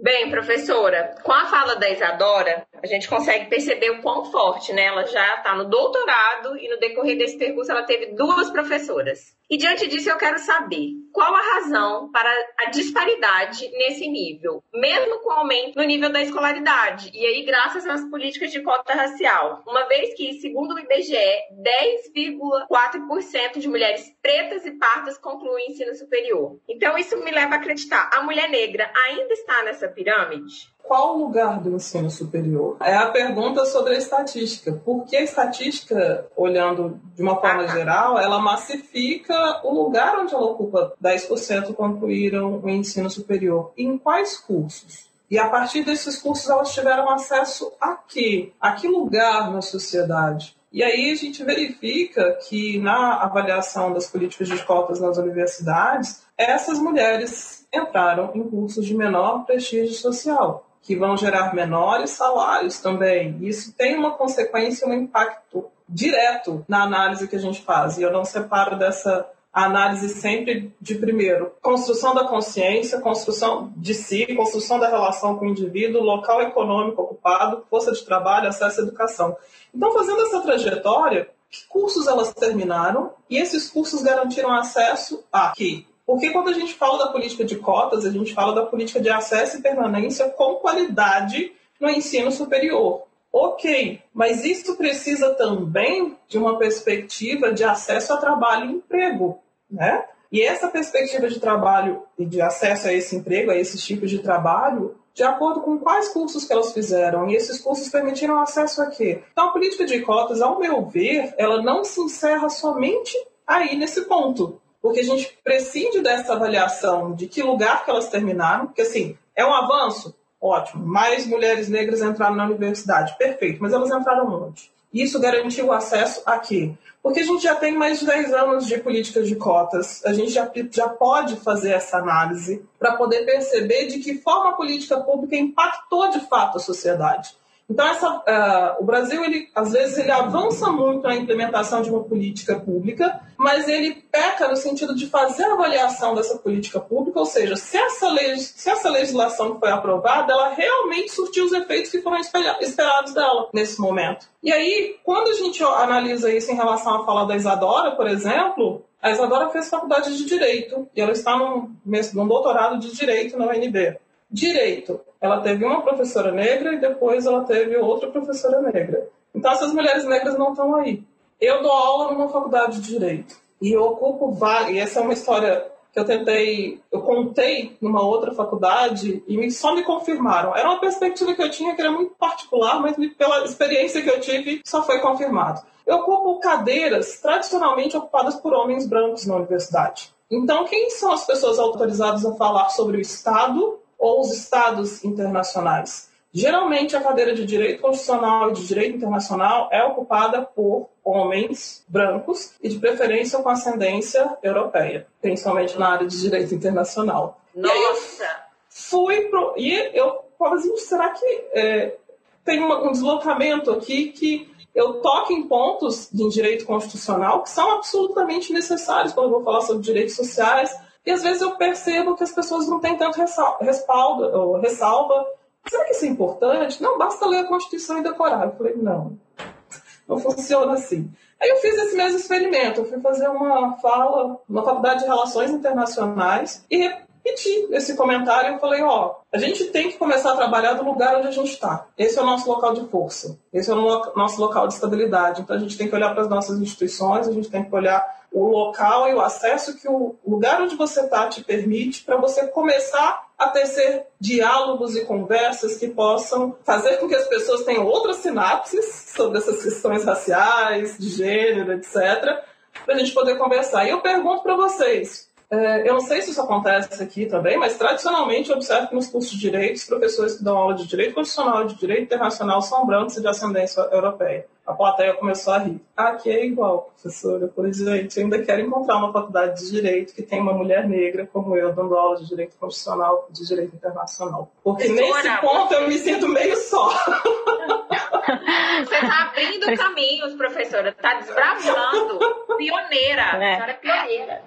Bem, professora, com a fala da Isadora, a gente consegue perceber o quão forte, né? Ela já está no doutorado e no decorrer desse percurso ela teve duas professoras. E diante disso eu quero saber qual a razão para a disparidade nesse nível, mesmo com o aumento no nível da escolaridade, e aí graças às políticas de cota racial. Uma vez que, segundo o IBGE, 10,4% de mulheres pretas e pardas concluem ensino superior. Então isso me leva a acreditar, a mulher negra ainda está nessa pirâmide? Qual o lugar do ensino superior? É a pergunta sobre a estatística. Porque a estatística, olhando de uma forma geral, ela massifica o lugar onde ela ocupa 10% concluíram o ensino superior. Em quais cursos? E a partir desses cursos elas tiveram acesso a quê? A que lugar na sociedade? E aí a gente verifica que na avaliação das políticas de cotas nas universidades, essas mulheres entraram em cursos de menor prestígio social, que vão gerar menores salários também. Isso tem uma consequência, um impacto direto na análise que a gente faz. E eu não separo dessa análise sempre de primeiro construção da consciência, construção de si, construção da relação com o indivíduo, local econômico ocupado, força de trabalho, acesso à educação. Então, fazendo essa trajetória, que cursos elas terminaram e esses cursos garantiram acesso a quê? Porque quando a gente fala da política de cotas, a gente fala da política de acesso e permanência com qualidade no ensino superior. Ok, mas isso precisa também de uma perspectiva de acesso a trabalho e emprego, né? E essa perspectiva de trabalho e de acesso a esse emprego, a esses tipos de trabalho, de acordo com quais cursos que elas fizeram, e esses cursos permitiram acesso a quê? Então, a política de cotas, ao meu ver, ela não se encerra somente aí nesse ponto, porque a gente prescinde dessa avaliação de que lugar que elas terminaram, porque assim, é um avanço? Ótimo. Mais mulheres negras entraram na universidade. Perfeito. Mas elas entraram onde? Isso garantiu o acesso a quê? Porque a gente já tem mais de 10 anos de políticas de cotas, a gente já, já pode fazer essa análise para poder perceber de que forma a política pública impactou de fato a sociedade. Então, essa, uh, o Brasil, ele, às vezes, ele avança muito na implementação de uma política pública, mas ele peca no sentido de fazer a avaliação dessa política pública, ou seja, se essa, se essa legislação foi aprovada, ela realmente surtiu os efeitos que foram esperados dela nesse momento. E aí, quando a gente analisa isso em relação à fala da Isadora, por exemplo, a Isadora fez faculdade de Direito e ela está num, num doutorado de Direito na UNB. Direito. Ela teve uma professora negra e depois ela teve outra professora negra. Então essas mulheres negras não estão aí. Eu dou aula numa faculdade de direito e eu ocupo vaga. E essa é uma história que eu tentei, eu contei numa outra faculdade e só me confirmaram. Era uma perspectiva que eu tinha que era muito particular, mas pela experiência que eu tive só foi confirmado. Eu ocupo cadeiras tradicionalmente ocupadas por homens brancos na universidade. Então, quem são as pessoas autorizadas a falar sobre o Estado ou os estados internacionais. Geralmente, a cadeira de direito constitucional e de direito internacional é ocupada por homens brancos e, de preferência, com ascendência europeia, principalmente na área de direito internacional. Nossa! E fui pro. E eu falei assim: será que é, tem uma, um deslocamento aqui que eu toque em pontos de direito constitucional que são absolutamente necessários quando eu vou falar sobre direitos sociais? E às vezes eu percebo que as pessoas não têm tanto respaldo, ou ressalva. Será que isso é importante? Não, basta ler a Constituição e decorar. Eu falei, não, não funciona assim. Aí eu fiz esse mesmo experimento. Eu fui fazer uma fala na Faculdade de Relações Internacionais e repeti esse comentário. Eu falei, ó, a gente tem que começar a trabalhar do lugar onde a gente está. Esse é o nosso local de força. Esse é o nosso local de estabilidade. Então a gente tem que olhar para as nossas instituições, a gente tem que olhar o local e o acesso que o lugar onde você está te permite para você começar a tecer diálogos e conversas que possam fazer com que as pessoas tenham outras sinapses sobre essas questões raciais, de gênero, etc., para a gente poder conversar. E eu pergunto para vocês, eu não sei se isso acontece aqui também, mas tradicionalmente eu observo que nos cursos de direito, os professores que dão aula de direito constitucional e de direito internacional são brancos e de ascendência europeia. A plateia começou a rir. Ah, aqui é igual, professora. Eu falei, gente, eu ainda quero encontrar uma faculdade de direito que tem uma mulher negra como eu dando aula de direito constitucional e de direito internacional. Porque Professora, nesse ponto eu me sinto meio só. Você está abrindo caminhos, professora. Está desbravando. Pioneira. É. A senhora é pioneira.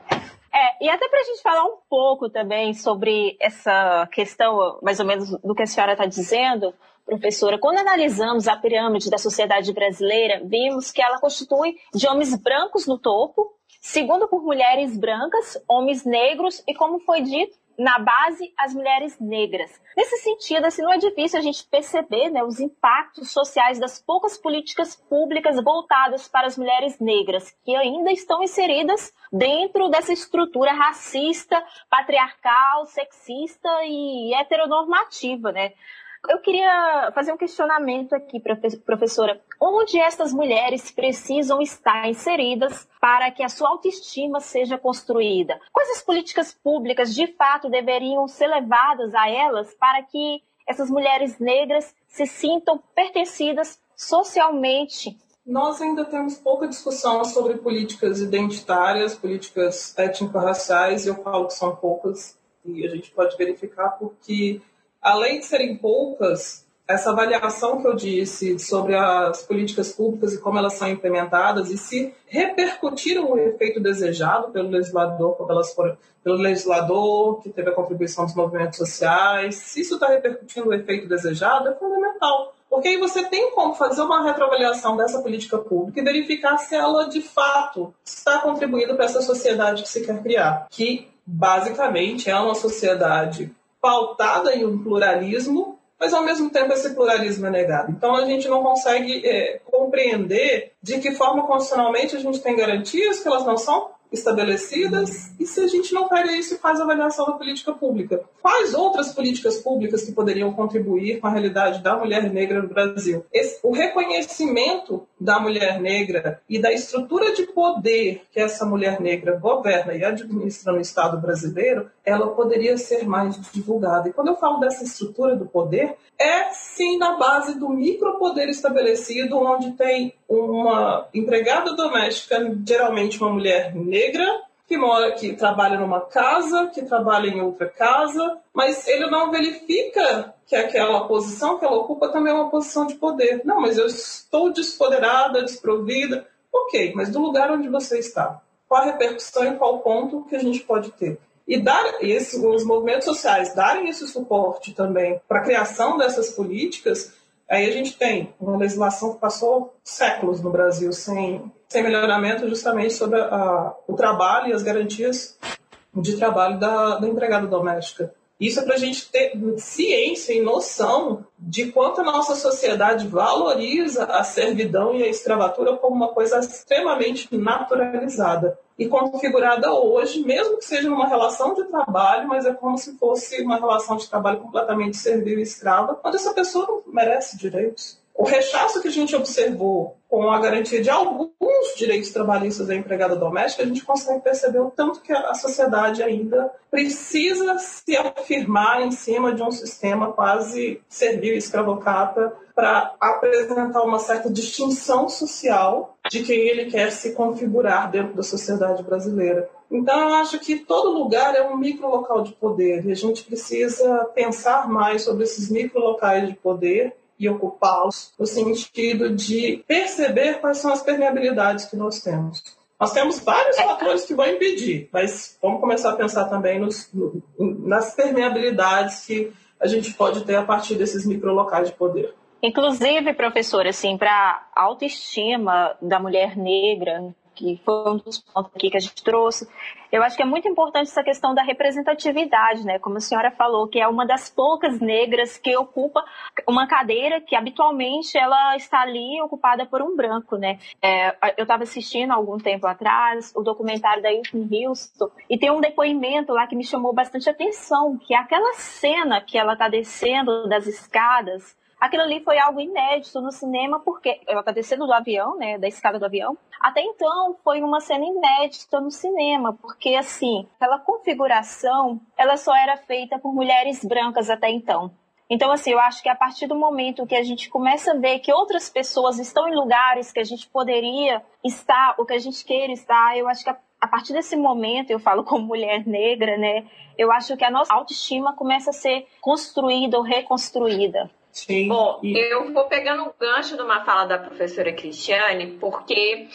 É, e até para a gente falar um pouco também sobre essa questão, mais ou menos, do que a senhora está dizendo, professora, quando analisamos a pirâmide da sociedade brasileira, vimos que ela constitui de homens brancos no topo, segundo por mulheres brancas, homens negros e, como foi dito, na base as mulheres negras. Nesse sentido, assim, não é difícil a gente perceber né, os impactos sociais das poucas políticas públicas voltadas para as mulheres negras, que ainda estão inseridas dentro dessa estrutura racista, patriarcal, sexista e heteronormativa, né? Eu queria fazer um questionamento aqui, professora. Onde essas mulheres precisam estar inseridas para que a sua autoestima seja construída? Quais as políticas públicas de fato deveriam ser levadas a elas para que essas mulheres negras se sintam pertencidas socialmente nós ainda temos pouca discussão sobre políticas identitárias, políticas étnico-raciais, eu falo que são poucas, e a gente pode verificar porque, além de serem poucas, essa avaliação que eu disse sobre as políticas públicas e como elas são implementadas e se repercutiram o efeito desejado pelo legislador, quando elas foram, pelo legislador que teve a contribuição dos movimentos sociais, se isso está repercutindo o efeito desejado, é fundamental. Porque aí você tem como fazer uma retroavaliação dessa política pública e verificar se ela de fato está contribuindo para essa sociedade que se quer criar, que basicamente é uma sociedade pautada em um pluralismo, mas ao mesmo tempo esse pluralismo é negado. Então a gente não consegue é, compreender de que forma constitucionalmente a gente tem garantias que elas não são estabelecidas e se a gente não pega isso e faz avaliação da política pública. Quais outras políticas públicas que poderiam contribuir com a realidade da mulher negra no Brasil? Esse, o reconhecimento da mulher negra e da estrutura de poder que essa mulher negra governa e administra no Estado brasileiro, ela poderia ser mais divulgada. E quando eu falo dessa estrutura do poder, é sim na base do micropoder estabelecido, onde tem uma empregada doméstica, geralmente uma mulher negra, que mora, que trabalha numa casa, que trabalha em outra casa, mas ele não verifica que aquela posição que ela ocupa também é uma posição de poder. Não, mas eu estou despoderada, desprovida. Ok, mas do lugar onde você está, qual a repercussão e qual ponto que a gente pode ter? E dar esse, os movimentos sociais darem esse suporte também para a criação dessas políticas Aí a gente tem uma legislação que passou séculos no Brasil sem, sem melhoramento justamente sobre a, o trabalho e as garantias de trabalho da, da empregada doméstica. Isso é para a gente ter ciência e noção de quanto a nossa sociedade valoriza a servidão e a escravatura como uma coisa extremamente naturalizada e configurada hoje, mesmo que seja numa relação de trabalho, mas é como se fosse uma relação de trabalho completamente servil e escrava, onde essa pessoa não merece direitos. O rechaço que a gente observou com a garantia de alguns direitos trabalhistas da empregada doméstica, a gente consegue perceber o tanto que a sociedade ainda precisa se afirmar em cima de um sistema quase servil escravocrata para apresentar uma certa distinção social de quem ele quer se configurar dentro da sociedade brasileira. Então, eu acho que todo lugar é um micro local de poder e a gente precisa pensar mais sobre esses micro locais de poder e ocupá-los no sentido de perceber quais são as permeabilidades que nós temos. Nós temos vários fatores que vão impedir, mas vamos começar a pensar também nos, nas permeabilidades que a gente pode ter a partir desses microlocais de poder. Inclusive, professor, assim, para a autoestima da mulher negra, que foi um dos pontos aqui que a gente trouxe. Eu acho que é muito importante essa questão da representatividade, né? Como a senhora falou, que é uma das poucas negras que ocupa uma cadeira que habitualmente ela está ali ocupada por um branco, né? É, eu estava assistindo algum tempo atrás o documentário da Whitney Houston e tem um depoimento lá que me chamou bastante atenção, que é aquela cena que ela está descendo das escadas Aquilo ali foi algo inédito no cinema, porque ela está descendo do avião, né, da escada do avião. Até então, foi uma cena inédita no cinema, porque, assim, aquela configuração, ela só era feita por mulheres brancas até então. Então, assim, eu acho que a partir do momento que a gente começa a ver que outras pessoas estão em lugares que a gente poderia estar, o que a gente queira estar, eu acho que a, a partir desse momento, eu falo como mulher negra, né, eu acho que a nossa autoestima começa a ser construída ou reconstruída. Sim. Bom, e... eu vou pegando o gancho de uma fala da professora Cristiane, porque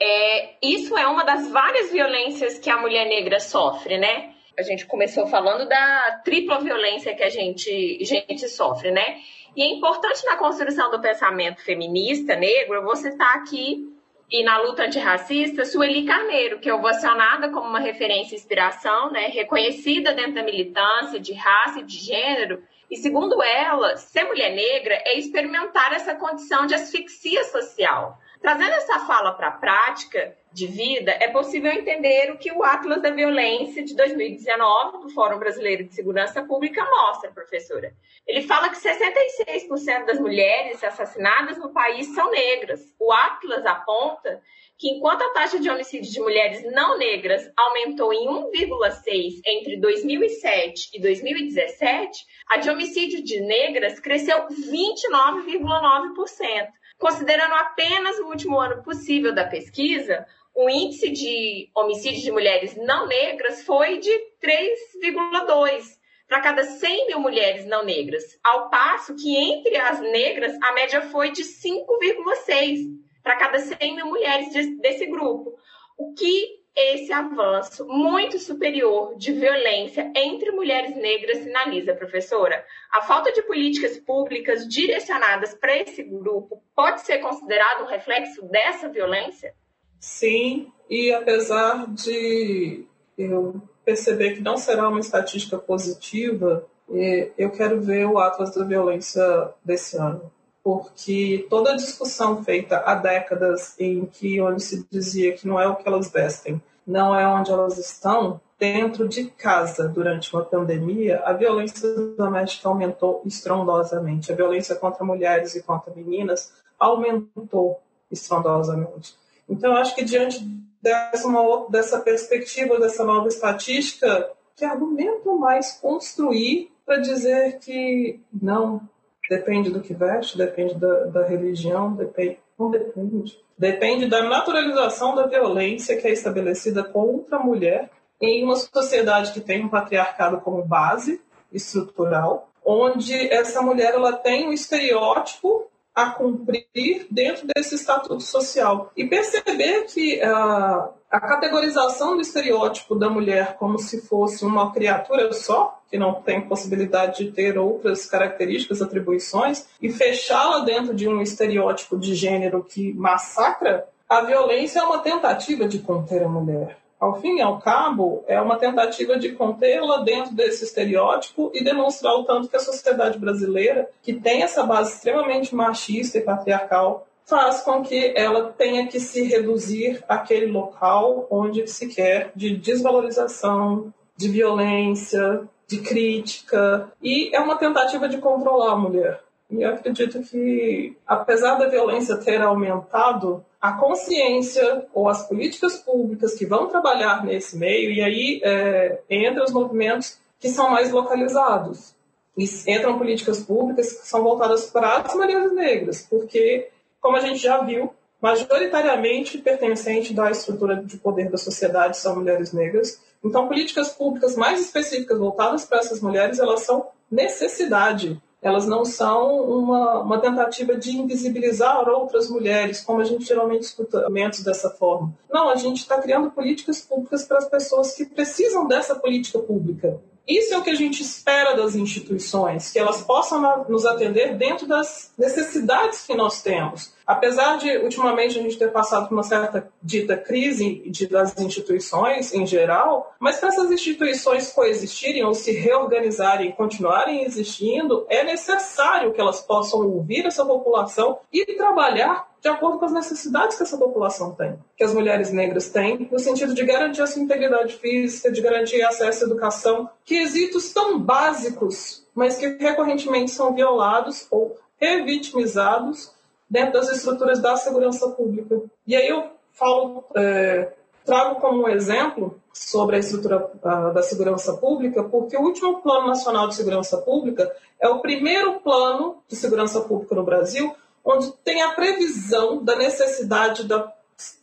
é, isso é uma das várias violências que a mulher negra sofre, né? A gente começou falando da tripla violência que a gente, a gente sofre, né? E é importante na construção do pensamento feminista negro, eu vou citar aqui, e na luta antirracista, Sueli Carneiro, que é ovacionada como uma referência e inspiração, né? Reconhecida dentro da militância de raça e de gênero, e segundo ela, ser mulher negra é experimentar essa condição de asfixia social. Trazendo essa fala para a prática, de vida, é possível entender o que o Atlas da Violência de 2019 do Fórum Brasileiro de Segurança Pública mostra, professora. Ele fala que 66% das mulheres assassinadas no país são negras. O Atlas aponta que enquanto a taxa de homicídio de mulheres não negras aumentou em 1,6 entre 2007 e 2017, a de homicídio de negras cresceu 29,9%. Considerando apenas o último ano possível da pesquisa, o índice de homicídio de mulheres não negras foi de 3,2 para cada 100 mil mulheres não negras, ao passo que entre as negras a média foi de 5,6 para cada 100 mil mulheres desse grupo. O que esse avanço muito superior de violência entre mulheres negras sinaliza, professora? A falta de políticas públicas direcionadas para esse grupo pode ser considerado um reflexo dessa violência? Sim, e apesar de eu perceber que não será uma estatística positiva, é, eu quero ver o Atlas da Violência desse ano porque toda a discussão feita há décadas em que onde se dizia que não é o que elas vestem, não é onde elas estão, dentro de casa durante uma pandemia, a violência doméstica aumentou estrondosamente. A violência contra mulheres e contra meninas aumentou estrondosamente. Então, acho que diante dessa, uma, dessa perspectiva, dessa nova estatística, que argumento mais construir para dizer que não, Depende do que veste, depende da, da religião, depende, não depende. Depende da naturalização da violência que é estabelecida contra a mulher em uma sociedade que tem um patriarcado como base estrutural, onde essa mulher ela tem um estereótipo a cumprir dentro desse estatuto social. E perceber que uh, a categorização do estereótipo da mulher como se fosse uma criatura só, que não tem possibilidade de ter outras características, atribuições, e fechá-la dentro de um estereótipo de gênero que massacra, a violência é uma tentativa de conter a mulher. Ao fim e ao cabo, é uma tentativa de contê-la dentro desse estereótipo e demonstrar o tanto que a sociedade brasileira, que tem essa base extremamente machista e patriarcal, faz com que ela tenha que se reduzir àquele local onde se quer de desvalorização, de violência, de crítica, e é uma tentativa de controlar a mulher. E eu acredito que, apesar da violência ter aumentado, a consciência ou as políticas públicas que vão trabalhar nesse meio, e aí é, entra os movimentos que são mais localizados. E entram políticas públicas que são voltadas para as mulheres negras, porque, como a gente já viu, majoritariamente pertencente da estrutura de poder da sociedade são mulheres negras. Então, políticas públicas mais específicas voltadas para essas mulheres, elas são necessidade elas não são uma, uma tentativa de invisibilizar outras mulheres, como a gente geralmente escuta momentos dessa forma. Não, a gente está criando políticas públicas para as pessoas que precisam dessa política pública. Isso é o que a gente espera das instituições, que elas possam nos atender dentro das necessidades que nós temos. Apesar de, ultimamente, a gente ter passado por uma certa dita crise de, das instituições em geral, mas para essas instituições coexistirem ou se reorganizarem e continuarem existindo, é necessário que elas possam ouvir essa população e trabalhar de acordo com as necessidades que essa população tem, que as mulheres negras têm, no sentido de garantir a sua integridade física, de garantir acesso à educação, quesitos tão básicos, mas que recorrentemente são violados ou revitimizados dentro das estruturas da segurança pública. E aí eu falo, é, trago como exemplo sobre a estrutura da segurança pública, porque o último Plano Nacional de Segurança Pública é o primeiro plano de segurança pública no Brasil onde tem a previsão da necessidade da,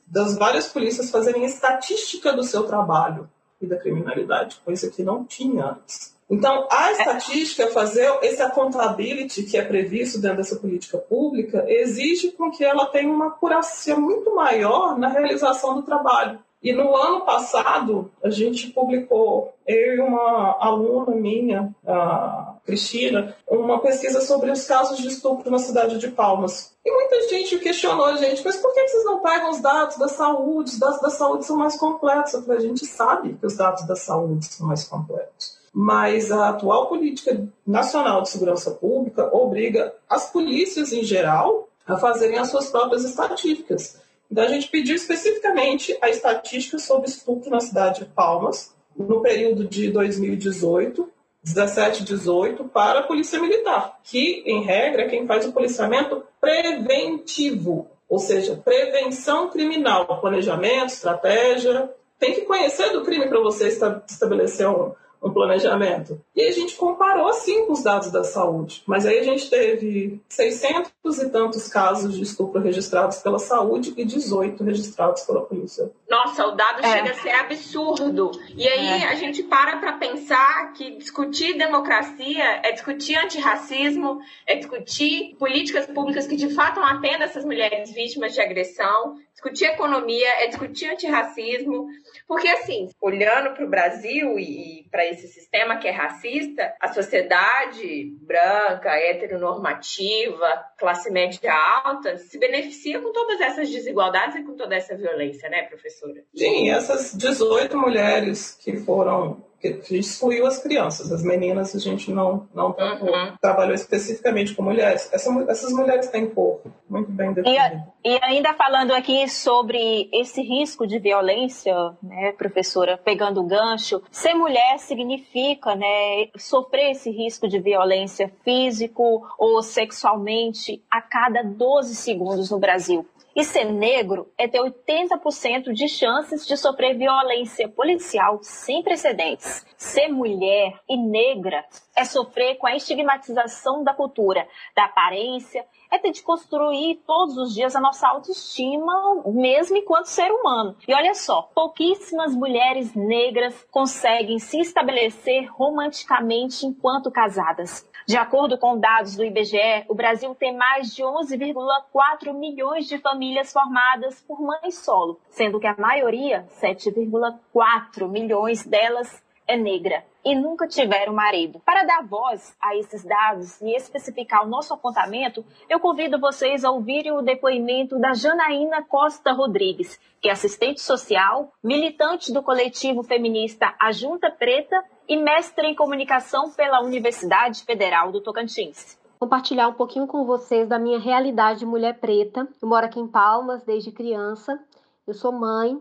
das várias polícias fazerem estatística do seu trabalho e da criminalidade, coisa que não tinha antes. Então, a estatística, fazer esse accountability que é previsto dentro dessa política pública, exige com que ela tenha uma curacia muito maior na realização do trabalho. E no ano passado, a gente publicou, eu e uma aluna minha, a Cristina, uma pesquisa sobre os casos de estupro na cidade de Palmas. E muita gente questionou a gente, mas por que vocês não pegam os dados da saúde? Os dados da saúde são mais completos. Eu falei, a gente sabe que os dados da saúde são mais completos. Mas a atual política nacional de segurança pública obriga as polícias em geral a fazerem as suas próprias estatísticas. Então a gente pediu especificamente a estatística sobre estupro na cidade de Palmas, no período de 2018, 17 e 18, para a Polícia Militar, que, em regra, é quem faz o policiamento preventivo, ou seja, prevenção criminal, planejamento, estratégia. Tem que conhecer do crime para você estabelecer um, um planejamento. E a gente comparou sim com os dados da saúde, mas aí a gente teve 600 e tantos casos de estupro registrados pela saúde e 18 registrados pela polícia. Nossa, o dado é. chega a ser absurdo. E aí é. a gente para para pensar que discutir democracia é discutir antirracismo, é discutir políticas públicas que de fato atendam essas mulheres vítimas de agressão, discutir economia, é discutir antirracismo, porque assim, olhando para o Brasil e, e para esse sistema que é racista, a sociedade branca, heteronormativa, classe média alta, se beneficia com todas essas desigualdades e com toda essa violência, né, professora? Sim, essas 18 mulheres que foram que excluiu as crianças, as meninas a gente não, não uhum. trabalhou especificamente com mulheres. Essa, essas mulheres têm corpo muito bem definido. E, e, ainda falando aqui sobre esse risco de violência, né, professora, pegando o gancho, ser mulher significa né, sofrer esse risco de violência físico ou sexualmente a cada 12 segundos no Brasil. E ser negro é ter 80% de chances de sofrer violência policial sem precedentes. Ser mulher e negra é sofrer com a estigmatização da cultura, da aparência, é ter de construir todos os dias a nossa autoestima, mesmo enquanto ser humano. E olha só, pouquíssimas mulheres negras conseguem se estabelecer romanticamente enquanto casadas. De acordo com dados do IBGE, o Brasil tem mais de 11,4 milhões de famílias formadas por mães solo, sendo que a maioria, 7,4 milhões delas, é negra e nunca tiveram marido. Para dar voz a esses dados e especificar o nosso apontamento, eu convido vocês a ouvirem o depoimento da Janaína Costa Rodrigues, que é assistente social, militante do coletivo feminista A Junta Preta e mestre em comunicação pela Universidade Federal do Tocantins compartilhar um pouquinho com vocês da minha realidade de mulher preta. Eu moro aqui em Palmas desde criança. Eu sou mãe,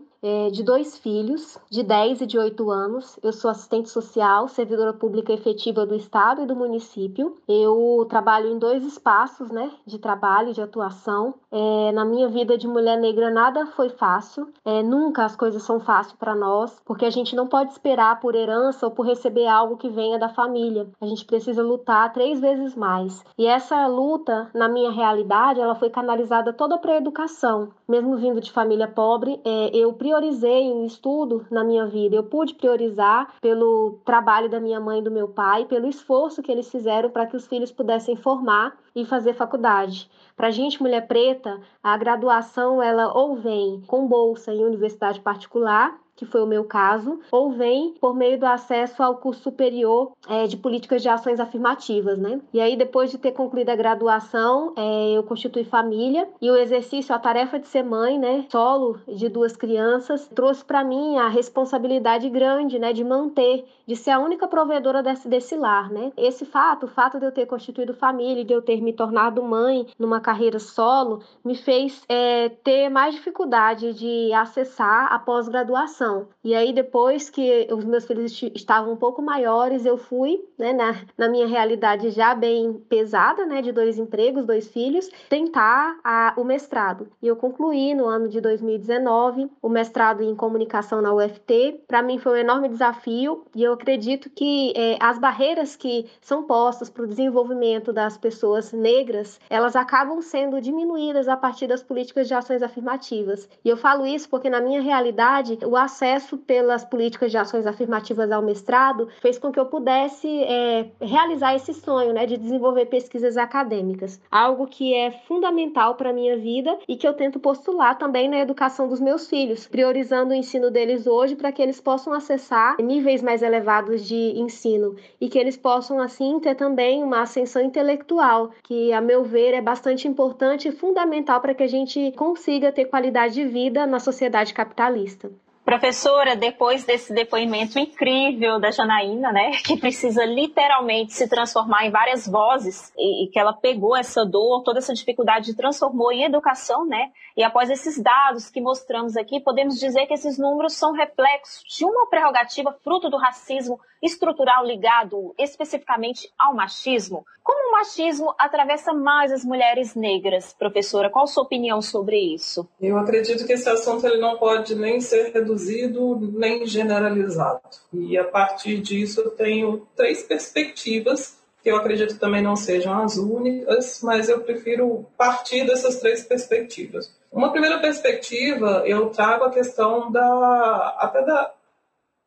de dois filhos, de 10 e de 8 anos. Eu sou assistente social, servidora pública efetiva do Estado e do município. Eu trabalho em dois espaços né, de trabalho, de atuação. É, na minha vida de mulher negra, nada foi fácil. É, nunca as coisas são fáceis para nós, porque a gente não pode esperar por herança ou por receber algo que venha da família. A gente precisa lutar três vezes mais. E essa luta, na minha realidade, ela foi canalizada toda para a educação. Mesmo vindo de família pobre, é, eu priorizei um estudo na minha vida. Eu pude priorizar pelo trabalho da minha mãe e do meu pai, pelo esforço que eles fizeram para que os filhos pudessem formar e fazer faculdade. Para a gente, mulher preta, a graduação ela ou vem com bolsa em universidade particular que foi o meu caso, ou vem por meio do acesso ao curso superior é, de políticas de ações afirmativas, né? E aí, depois de ter concluído a graduação, é, eu constituí família e o exercício, a tarefa de ser mãe, né, solo de duas crianças, trouxe para mim a responsabilidade grande, né, de manter, de ser a única provedora desse, desse lar, né? Esse fato, o fato de eu ter constituído família, de eu ter me tornado mãe numa carreira solo, me fez é, ter mais dificuldade de acessar a pós-graduação e aí, depois que os meus filhos estavam um pouco maiores, eu fui, né, na, na minha realidade já bem pesada, né, de dois empregos, dois filhos, tentar a, o mestrado. E eu concluí no ano de 2019 o mestrado em comunicação na UFT. Para mim foi um enorme desafio e eu acredito que é, as barreiras que são postas para o desenvolvimento das pessoas negras, elas acabam sendo diminuídas a partir das políticas de ações afirmativas. E eu falo isso porque na minha realidade o acesso acesso pelas políticas de ações afirmativas ao mestrado fez com que eu pudesse é, realizar esse sonho, né, de desenvolver pesquisas acadêmicas, algo que é fundamental para a minha vida e que eu tento postular também na educação dos meus filhos, priorizando o ensino deles hoje para que eles possam acessar níveis mais elevados de ensino e que eles possam assim ter também uma ascensão intelectual, que a meu ver é bastante importante e fundamental para que a gente consiga ter qualidade de vida na sociedade capitalista. Professora, depois desse depoimento incrível da Janaína, né, que precisa literalmente se transformar em várias vozes e, e, que ela pegou essa dor, toda essa dificuldade transformou em educação, né? E após esses dados que mostramos aqui, podemos dizer que esses números são reflexos de uma prerrogativa fruto do racismo estrutural ligado especificamente ao machismo. Como o machismo atravessa mais as mulheres negras, professora? Qual a sua opinião sobre isso? Eu acredito que esse assunto ele não pode nem ser reduzido nem generalizado. E a partir disso eu tenho três perspectivas que eu acredito também não sejam as únicas, mas eu prefiro partir dessas três perspectivas. Uma primeira perspectiva, eu trago a questão da até da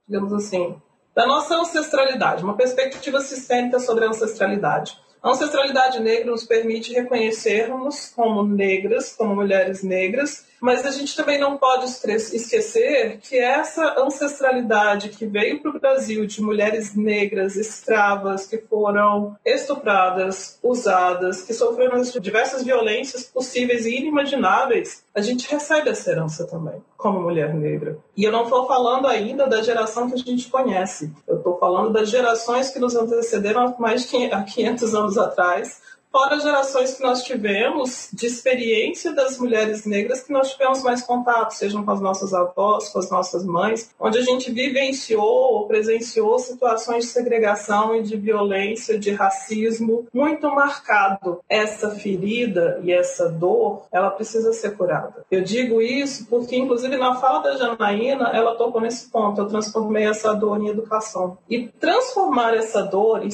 digamos assim, da nossa ancestralidade, uma perspectiva sistêmica sobre a ancestralidade. A ancestralidade negra nos permite reconhecermos como negras, como mulheres negras, mas a gente também não pode esquecer que essa ancestralidade que veio para o Brasil de mulheres negras, escravas, que foram estupradas, usadas, que sofreram diversas violências possíveis e inimagináveis, a gente recebe essa herança também, como mulher negra. E eu não estou falando ainda da geração que a gente conhece, eu estou falando das gerações que nos antecederam há mais de 500 anos atrás, fora gerações que nós tivemos de experiência das mulheres negras que nós tivemos mais contato, sejam com as nossas avós, com as nossas mães, onde a gente vivenciou ou presenciou situações de segregação e de violência, de racismo muito marcado. Essa ferida e essa dor, ela precisa ser curada. Eu digo isso porque, inclusive, na fala da Janaína, ela tocou nesse ponto. Eu transformei essa dor em educação. E transformar essa dor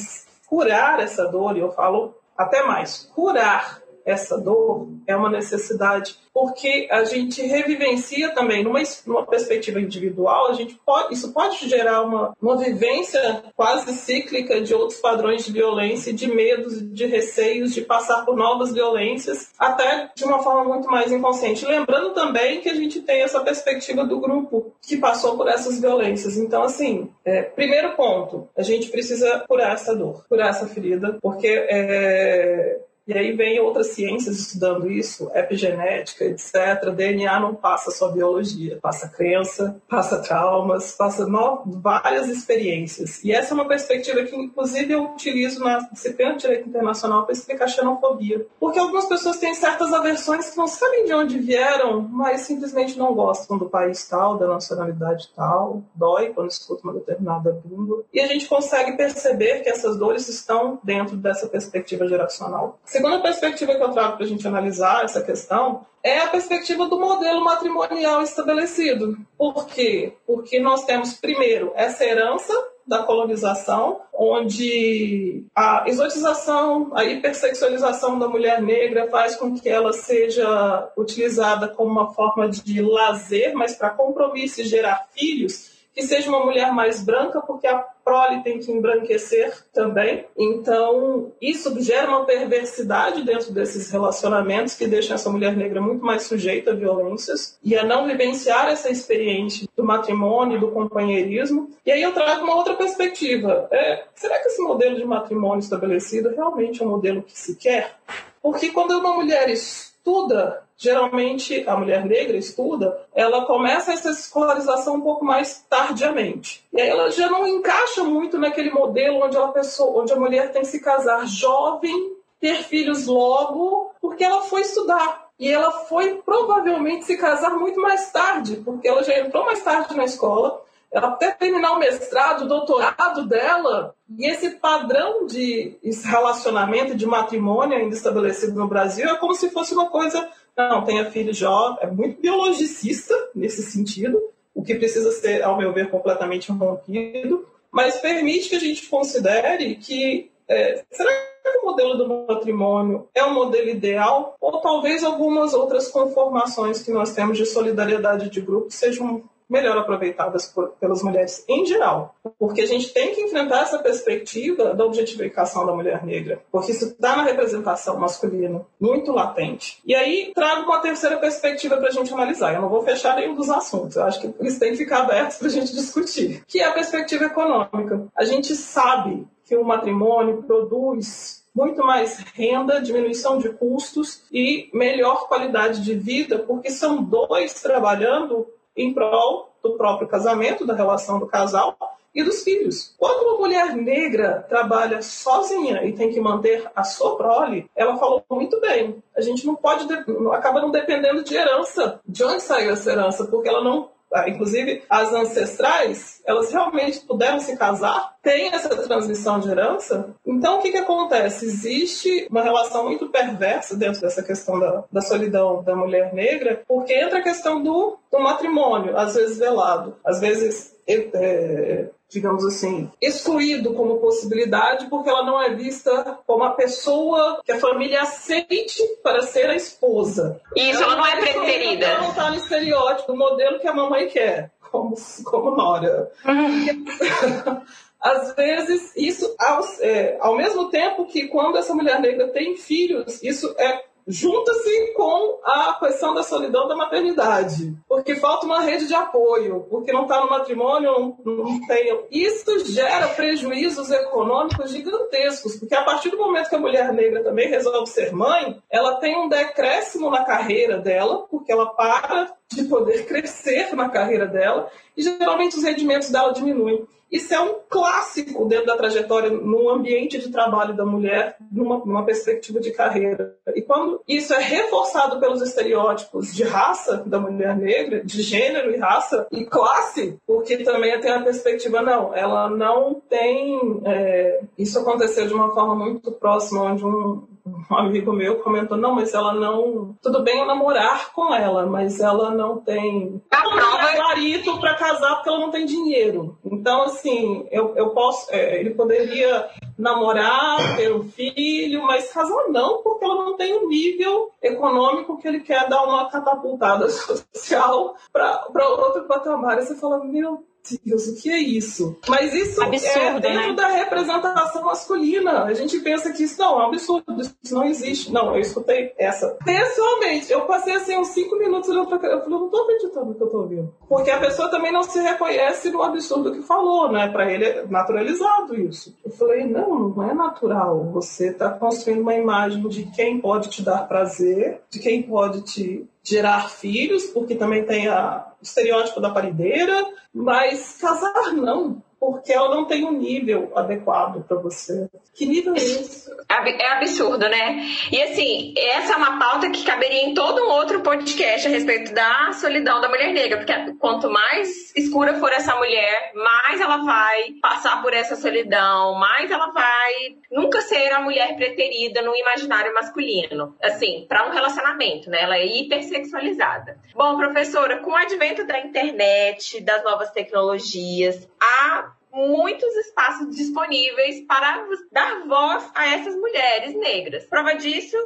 curar essa dor, e eu falo até mais, curar essa dor é uma necessidade, porque a gente revivencia também, numa, numa perspectiva individual, a gente pode, isso pode gerar uma, uma vivência quase cíclica de outros padrões de violência, de medos, de receios, de passar por novas violências, até de uma forma muito mais inconsciente. Lembrando também que a gente tem essa perspectiva do grupo que passou por essas violências. Então, assim, é, primeiro ponto, a gente precisa curar essa dor, curar essa ferida, porque é, e aí vem outras ciências estudando isso, epigenética, etc. DNA não passa só biologia, passa crença, passa traumas, passa várias experiências. E essa é uma perspectiva que, inclusive, eu utilizo na disciplina de Direito Internacional para explicar xenofobia. Porque algumas pessoas têm certas aversões que não sabem de onde vieram, mas simplesmente não gostam do país tal, da nacionalidade tal, dói quando escuta uma determinada língua. E a gente consegue perceber que essas dores estão dentro dessa perspectiva geracional segunda perspectiva que eu trago para a gente analisar essa questão é a perspectiva do modelo matrimonial estabelecido. Por quê? Porque nós temos, primeiro, essa herança da colonização, onde a exotização, a hipersexualização da mulher negra faz com que ela seja utilizada como uma forma de lazer, mas para compromisso e gerar filhos, que seja uma mulher mais branca, porque a prole tem que embranquecer também. Então, isso gera uma perversidade dentro desses relacionamentos que deixam essa mulher negra muito mais sujeita a violências e a não vivenciar essa experiência do matrimônio, do companheirismo. E aí eu trago uma outra perspectiva. É, será que esse modelo de matrimônio estabelecido realmente é um modelo que se quer? Porque quando uma mulher estuda geralmente a mulher negra estuda, ela começa essa escolarização um pouco mais tardiamente. E aí ela já não encaixa muito naquele modelo onde, ela onde a mulher tem que se casar jovem, ter filhos logo, porque ela foi estudar. E ela foi provavelmente se casar muito mais tarde, porque ela já entrou mais tarde na escola, ela até terminar o mestrado, o doutorado dela, e esse padrão de relacionamento, de matrimônio ainda estabelecido no Brasil, é como se fosse uma coisa não tenha filho jovem, é muito biologicista nesse sentido, o que precisa ser, ao meu ver, completamente rompido, mas permite que a gente considere que é, será que o modelo do matrimônio é o modelo ideal? Ou talvez algumas outras conformações que nós temos de solidariedade de grupo sejam melhor aproveitadas por, pelas mulheres em geral. Porque a gente tem que enfrentar essa perspectiva da objetificação da mulher negra, porque isso está na representação masculina, muito latente. E aí trago uma terceira perspectiva para a gente analisar. Eu não vou fechar nenhum dos assuntos, eu acho que eles têm que ficar abertos para a gente discutir, que é a perspectiva econômica. A gente sabe que o matrimônio produz muito mais renda, diminuição de custos e melhor qualidade de vida, porque são dois trabalhando em prol do próprio casamento, da relação do casal, e dos filhos. Quando uma mulher negra trabalha sozinha e tem que manter a sua prole, ela falou muito bem. A gente não pode, acaba não dependendo de herança. De onde saiu essa herança? Porque ela não inclusive as ancestrais, elas realmente puderam se casar, tem essa transmissão de herança. Então, o que, que acontece? Existe uma relação muito perversa dentro dessa questão da, da solidão da mulher negra, porque entra a questão do, do matrimônio, às vezes velado, às vezes é, digamos assim, excluído como possibilidade porque ela não é vista como a pessoa que a família aceite para ser a esposa. Isso, ela, ela não é preferida. Ela não está no estereótipo, no modelo que a mamãe quer, como, como Nora. (laughs) Às vezes, isso, ao, é, ao mesmo tempo que quando essa mulher negra tem filhos, isso é junta-se com a questão da solidão da maternidade, porque falta uma rede de apoio, porque não está no matrimônio, não, tem. Isso gera prejuízos econômicos gigantescos, porque a partir do momento que a mulher negra também resolve ser mãe, ela tem um decréscimo na carreira dela, porque ela para de poder crescer na carreira dela e geralmente os rendimentos dela diminuem. Isso é um clássico dentro da trajetória no ambiente de trabalho da mulher, numa, numa, perspectiva de carreira. E quando isso é reforçado pelos estereótipos de raça da mulher negra, de gênero e raça, e classe, porque também tem a perspectiva, não, ela não tem. É, isso aconteceu de uma forma muito próxima, onde um, um amigo meu comentou, não, mas ela não. Tudo bem eu namorar com ela, mas ela não tem. A prova é clarito para casar porque ela não tem dinheiro. Então, assim, eu, eu posso. É, ele poderia namorar, ter um filho, mas casar não, porque ela não tem o um nível econômico que ele quer dar uma catapultada (laughs) social para outro patamar. E você fala, meu Deus, o que é isso? Mas isso é absurdo, é dentro né? da representação masculina. A gente pensa que isso não é um absurdo, isso não existe. Não, eu escutei essa. Pessoalmente, eu passei assim uns cinco minutos olhando pra Eu falei, eu não tô acreditando no que eu tô ouvindo. Porque a pessoa também não se reconhece no absurdo que falou, né? Pra ele é naturalizado isso. Eu falei, não, não é natural. Você tá construindo uma imagem de quem pode te dar prazer, de quem pode te gerar filhos, porque também tem a, o estereótipo da parideira, mas casar não porque ela não tem um nível adequado para você. Que nível é esse? É absurdo, né? E assim, essa é uma pauta que caberia em todo um outro podcast a respeito da solidão da mulher negra, porque quanto mais escura for essa mulher, mais ela vai passar por essa solidão, mais ela vai nunca ser a mulher preterida no imaginário masculino. Assim, para um relacionamento, né? Ela é hipersexualizada. Bom, professora, com o advento da internet, das novas tecnologias, a muitos espaços disponíveis para dar voz a essas mulheres negras. Prova disso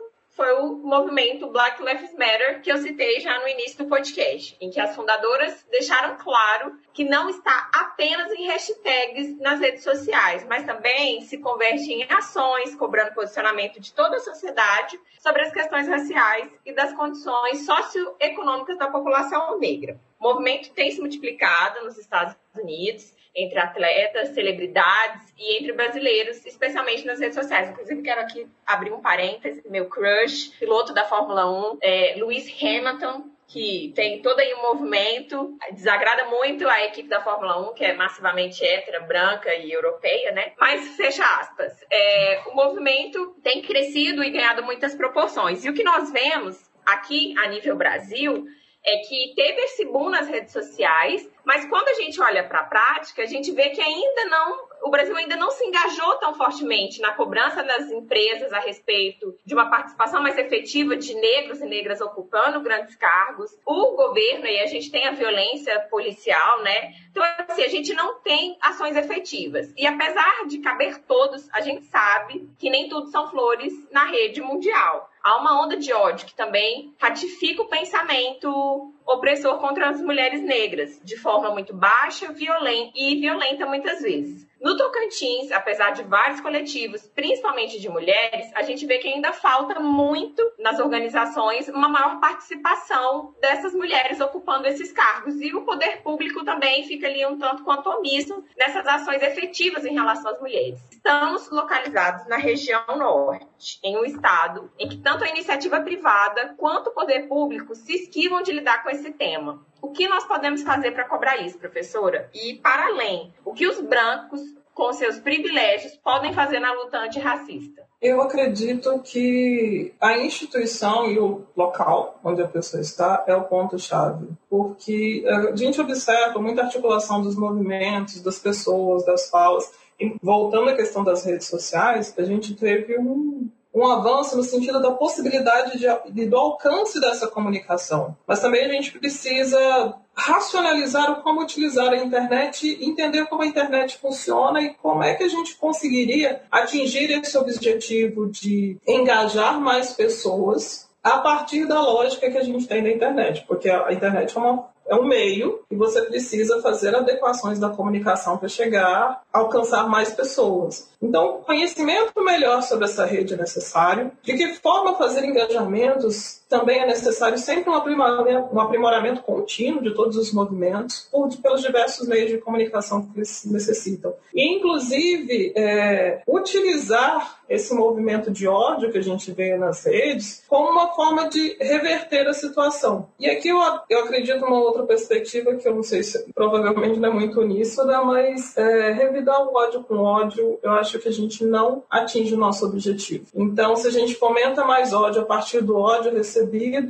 foi o movimento Black Lives Matter que eu citei já no início do podcast, em que as fundadoras deixaram claro que não está apenas em hashtags nas redes sociais, mas também se converte em ações, cobrando posicionamento de toda a sociedade sobre as questões raciais e das condições socioeconômicas da população negra. O movimento tem se multiplicado nos Estados Unidos entre atletas, celebridades e entre brasileiros, especialmente nas redes sociais. Inclusive, quero aqui abrir um parêntese, meu crush, piloto da Fórmula 1, é, Lewis Hamilton, que tem todo aí um movimento, desagrada muito a equipe da Fórmula 1, que é massivamente hétera, branca e europeia, né? Mas, fecha aspas, é, o movimento tem crescido e ganhado muitas proporções. E o que nós vemos aqui, a nível Brasil, é que teve esse boom nas redes sociais, mas quando a gente olha para a prática, a gente vê que ainda não, o Brasil ainda não se engajou tão fortemente na cobrança das empresas a respeito de uma participação mais efetiva de negros e negras ocupando grandes cargos. O governo, e a gente tem a violência policial, né? Então, assim, a gente não tem ações efetivas. E apesar de caber todos, a gente sabe que nem tudo são flores na rede mundial há uma onda de ódio que também ratifica o pensamento opressor contra as mulheres negras, de forma muito baixa violenta, e violenta muitas vezes. No Tocantins, apesar de vários coletivos, principalmente de mulheres, a gente vê que ainda falta muito nas organizações uma maior participação dessas mulheres ocupando esses cargos. E o poder público também fica ali um tanto quanto omisso nessas ações efetivas em relação às mulheres. Estamos localizados na região norte, em um estado em que tanto a iniciativa privada quanto o poder público se esquivam de lidar com esse tema. O que nós podemos fazer para cobrar isso, professora? E, para além, o que os brancos, com seus privilégios, podem fazer na luta antirracista? Eu acredito que a instituição e o local onde a pessoa está é o ponto-chave, porque a gente observa muita articulação dos movimentos, das pessoas, das falas. E voltando à questão das redes sociais, a gente teve um, um avanço no sentido da possibilidade de, de, do alcance dessa comunicação. Mas também a gente precisa racionalizar o como utilizar a internet, entender como a internet funciona e como é que a gente conseguiria atingir esse objetivo de engajar mais pessoas a partir da lógica que a gente tem da internet, porque a internet é uma é um meio e você precisa fazer adequações da comunicação para chegar, alcançar mais pessoas. Então, conhecimento melhor sobre essa rede é necessário. De que forma fazer engajamentos também é necessário sempre um aprimoramento, um aprimoramento contínuo de todos os movimentos por, pelos diversos meios de comunicação que eles necessitam. E, inclusive, é, utilizar esse movimento de ódio que a gente vê nas redes como uma forma de reverter a situação. E aqui eu, eu acredito numa outra perspectiva que eu não sei se provavelmente não é muito uníssona, mas é, revidar o ódio com ódio, eu acho que a gente não atinge o nosso objetivo. Então, se a gente fomenta mais ódio a partir do ódio recebido,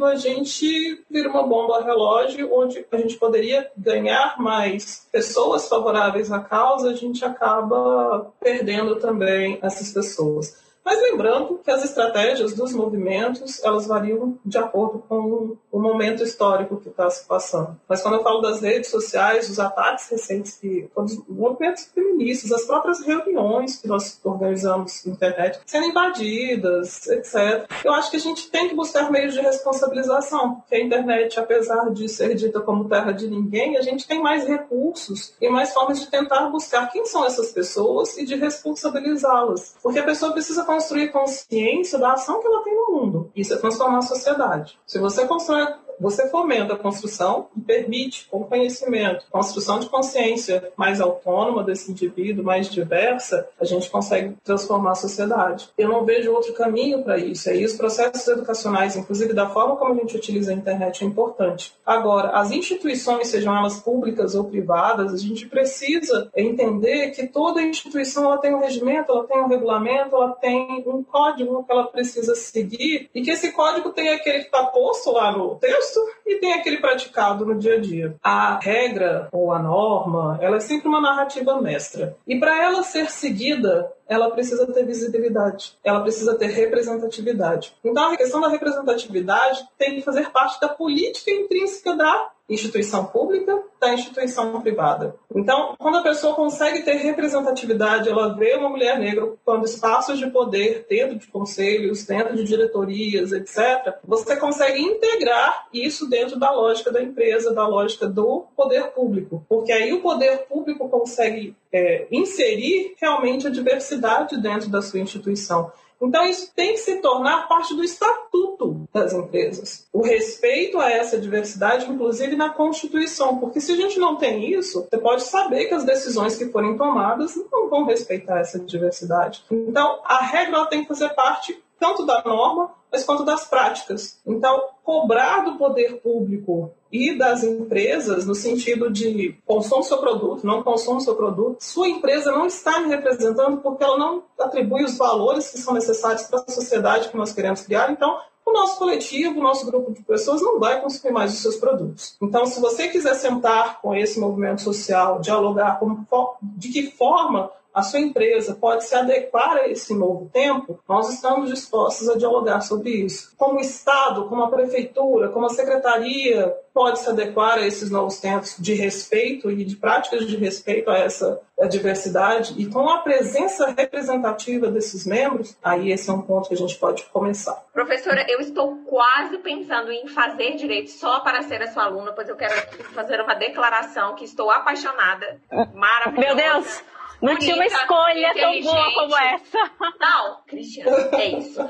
a gente vira uma bomba relógio onde a gente poderia ganhar mais pessoas favoráveis à causa, a gente acaba perdendo também essas pessoas. Mas lembrando que as estratégias dos movimentos, elas variam de acordo com o momento histórico que está se passando. Mas quando eu falo das redes sociais, os ataques recentes que os movimentos feministas, as próprias reuniões que nós organizamos na internet sendo invadidas, etc. Eu acho que a gente tem que buscar meios de responsabilização, porque a internet, apesar de ser dita como terra de ninguém, a gente tem mais recursos e mais formas de tentar buscar quem são essas pessoas e de responsabilizá-las. Porque a pessoa precisa construir consciência da ação que ela tem no mundo. Isso é transformar a sociedade. Se você constrói você fomenta a construção e permite, com conhecimento, construção de consciência mais autônoma desse indivíduo, mais diversa, a gente consegue transformar a sociedade. Eu não vejo outro caminho para isso. Aí os processos educacionais, inclusive da forma como a gente utiliza a internet, é importante. Agora, as instituições, sejam elas públicas ou privadas, a gente precisa entender que toda instituição ela tem um regimento, ela tem um regulamento, ela tem um código que ela precisa seguir e que esse código tem aquele que está posto lá no texto texto e tem aquele praticado no dia a dia. A regra ou a norma, ela é sempre uma narrativa mestra. E para ela ser seguida, ela precisa ter visibilidade, ela precisa ter representatividade. Então a questão da representatividade tem que fazer parte da política intrínseca da instituição pública da instituição privada. Então, quando a pessoa consegue ter representatividade, ela vê uma mulher negra ocupando espaços de poder dentro de conselhos, dentro de diretorias, etc., você consegue integrar isso dentro da lógica da empresa, da lógica do poder público. Porque aí o poder público consegue é, inserir realmente a diversidade dentro da sua instituição. Então, isso tem que se tornar parte do estatuto das empresas. O respeito a essa diversidade, inclusive na Constituição, porque se a gente não tem isso, você pode saber que as decisões que forem tomadas não vão respeitar essa diversidade. Então, a regra tem que fazer parte tanto da norma, mas quanto das práticas. Então, cobrar do poder público e das empresas no sentido de consome seu produto, não consome seu produto, sua empresa não está me representando porque ela não atribui os valores que são necessários para a sociedade que nós queremos criar, então o nosso coletivo, o nosso grupo de pessoas não vai consumir mais os seus produtos. Então, se você quiser sentar com esse movimento social, dialogar como, de que forma a sua empresa pode se adequar a esse novo tempo, nós estamos dispostos a dialogar sobre isso. Como o Estado, como a Prefeitura, como a Secretaria pode se adequar a esses novos tempos de respeito e de práticas de respeito a essa diversidade e com a presença representativa desses membros, aí esse é um ponto que a gente pode começar. Professora, eu estou quase pensando em fazer direito só para ser a sua aluna, pois eu quero fazer uma declaração que estou apaixonada, maravilhosa. Meu Deus! Não tinha uma escolha tão boa como essa. Não, Cristiano, é isso.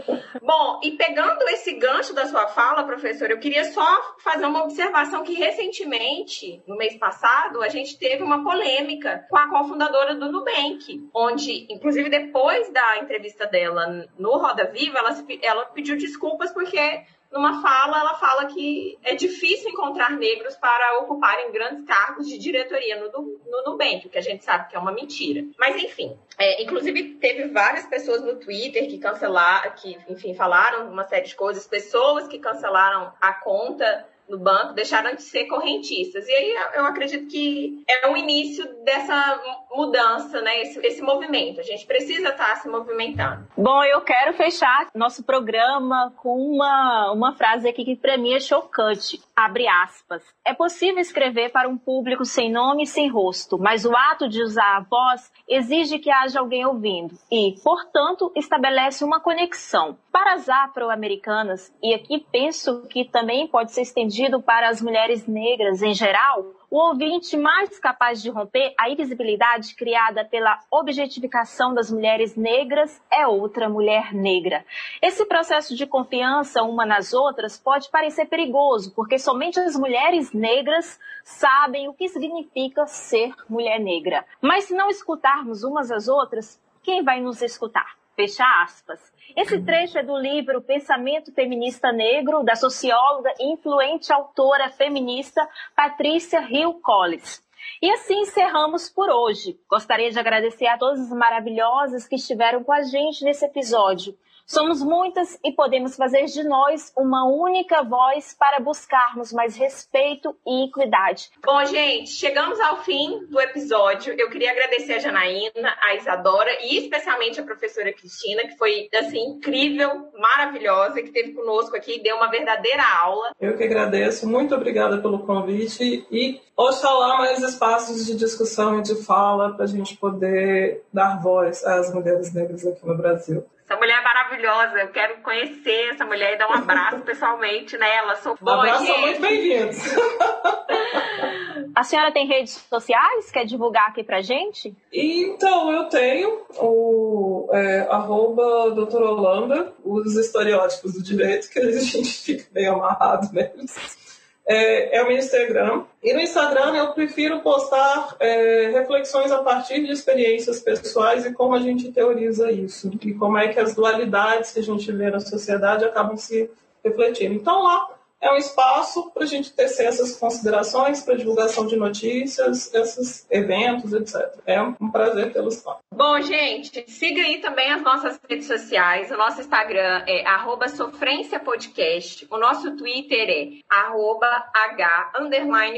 Bom, e pegando esse gancho da sua fala, professor, eu queria só fazer uma observação que recentemente, no mês passado, a gente teve uma polêmica com a cofundadora do Nubank, onde, inclusive depois da entrevista dela no Roda Viva, ela, ela pediu desculpas porque numa fala, ela fala que é difícil encontrar negros para ocuparem grandes cargos de diretoria no, no Nubank, o que a gente sabe que é uma mentira. Mas enfim, é, inclusive teve várias pessoas no Twitter que cancelaram, que enfim falaram uma série de coisas, pessoas que cancelaram a conta no banco deixaram de ser correntistas. E aí eu acredito que é o início dessa mudança, né? Esse, esse movimento. A gente precisa estar se movimentando. Bom, eu quero fechar nosso programa com uma, uma frase aqui que para mim é chocante. Abre aspas. É possível escrever para um público sem nome e sem rosto, mas o ato de usar a voz exige que haja alguém ouvindo e, portanto, estabelece uma conexão. Para as afro-americanas, e aqui penso que também pode ser estendido para as mulheres negras em geral, o ouvinte mais capaz de romper a invisibilidade criada pela objetificação das mulheres negras é outra mulher negra. Esse processo de confiança uma nas outras pode parecer perigoso, porque somente as mulheres negras sabem o que significa ser mulher negra. Mas se não escutarmos umas às outras, quem vai nos escutar? Fecha aspas. Esse trecho é do livro Pensamento Feminista Negro, da socióloga e influente autora feminista Patrícia Hill Collins. E assim encerramos por hoje. Gostaria de agradecer a todas as maravilhosas que estiveram com a gente nesse episódio. Somos muitas e podemos fazer de nós uma única voz para buscarmos mais respeito e equidade. Bom, gente, chegamos ao fim do episódio. Eu queria agradecer a Janaína, a Isadora e especialmente a professora Cristina, que foi assim incrível, maravilhosa, que esteve conosco aqui e deu uma verdadeira aula. Eu que agradeço, muito obrigada pelo convite e oxalá mais espaços de discussão e de fala para a gente poder dar voz às mulheres negras aqui no Brasil. Essa mulher é maravilhosa. Eu quero conhecer essa mulher e dar um abraço pessoalmente nela. Sou boa, Abraço, gente. muito bem-vindos. (laughs) A senhora tem redes sociais? Quer divulgar aqui pra gente? Então, eu tenho o é, arroba doutor Holanda, os estereótipos do direito, que a gente (laughs) fica meio amarrado neles é, é o meu Instagram. E no Instagram eu prefiro postar é, reflexões a partir de experiências pessoais e como a gente teoriza isso. E como é que as dualidades que a gente vê na sociedade acabam se refletindo. Então lá é um espaço para a gente tecer essas considerações para divulgação de notícias, esses eventos, etc. É um prazer tê-los lá. Bom, gente, siga aí também as nossas redes sociais. O nosso Instagram é sofrênciapodcast. O nosso Twitter é h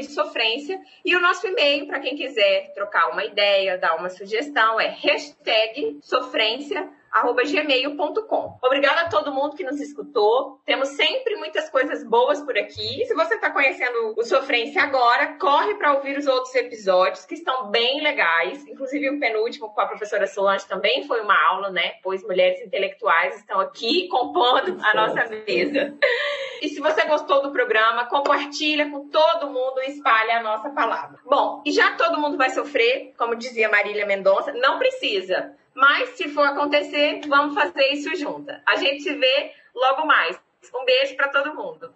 sofrência. E o nosso e-mail, para quem quiser trocar uma ideia, dar uma sugestão, é hashtag sofrência gmail.com. Obrigada a todo mundo que nos escutou. Temos sempre muitas coisas boas por aqui. Se você está conhecendo o Sofrência agora, corre para ouvir os outros episódios que estão bem legais. Inclusive o penúltimo com a professora Solange também foi uma aula, né? Pois mulheres intelectuais estão aqui compondo a nossa mesa. E se você gostou do programa, compartilha com todo mundo e espalha a nossa palavra. Bom, e já todo mundo vai sofrer, como dizia Marília Mendonça, não precisa. Mas se for acontecer, vamos fazer isso junto. A gente se vê logo mais. Um beijo para todo mundo.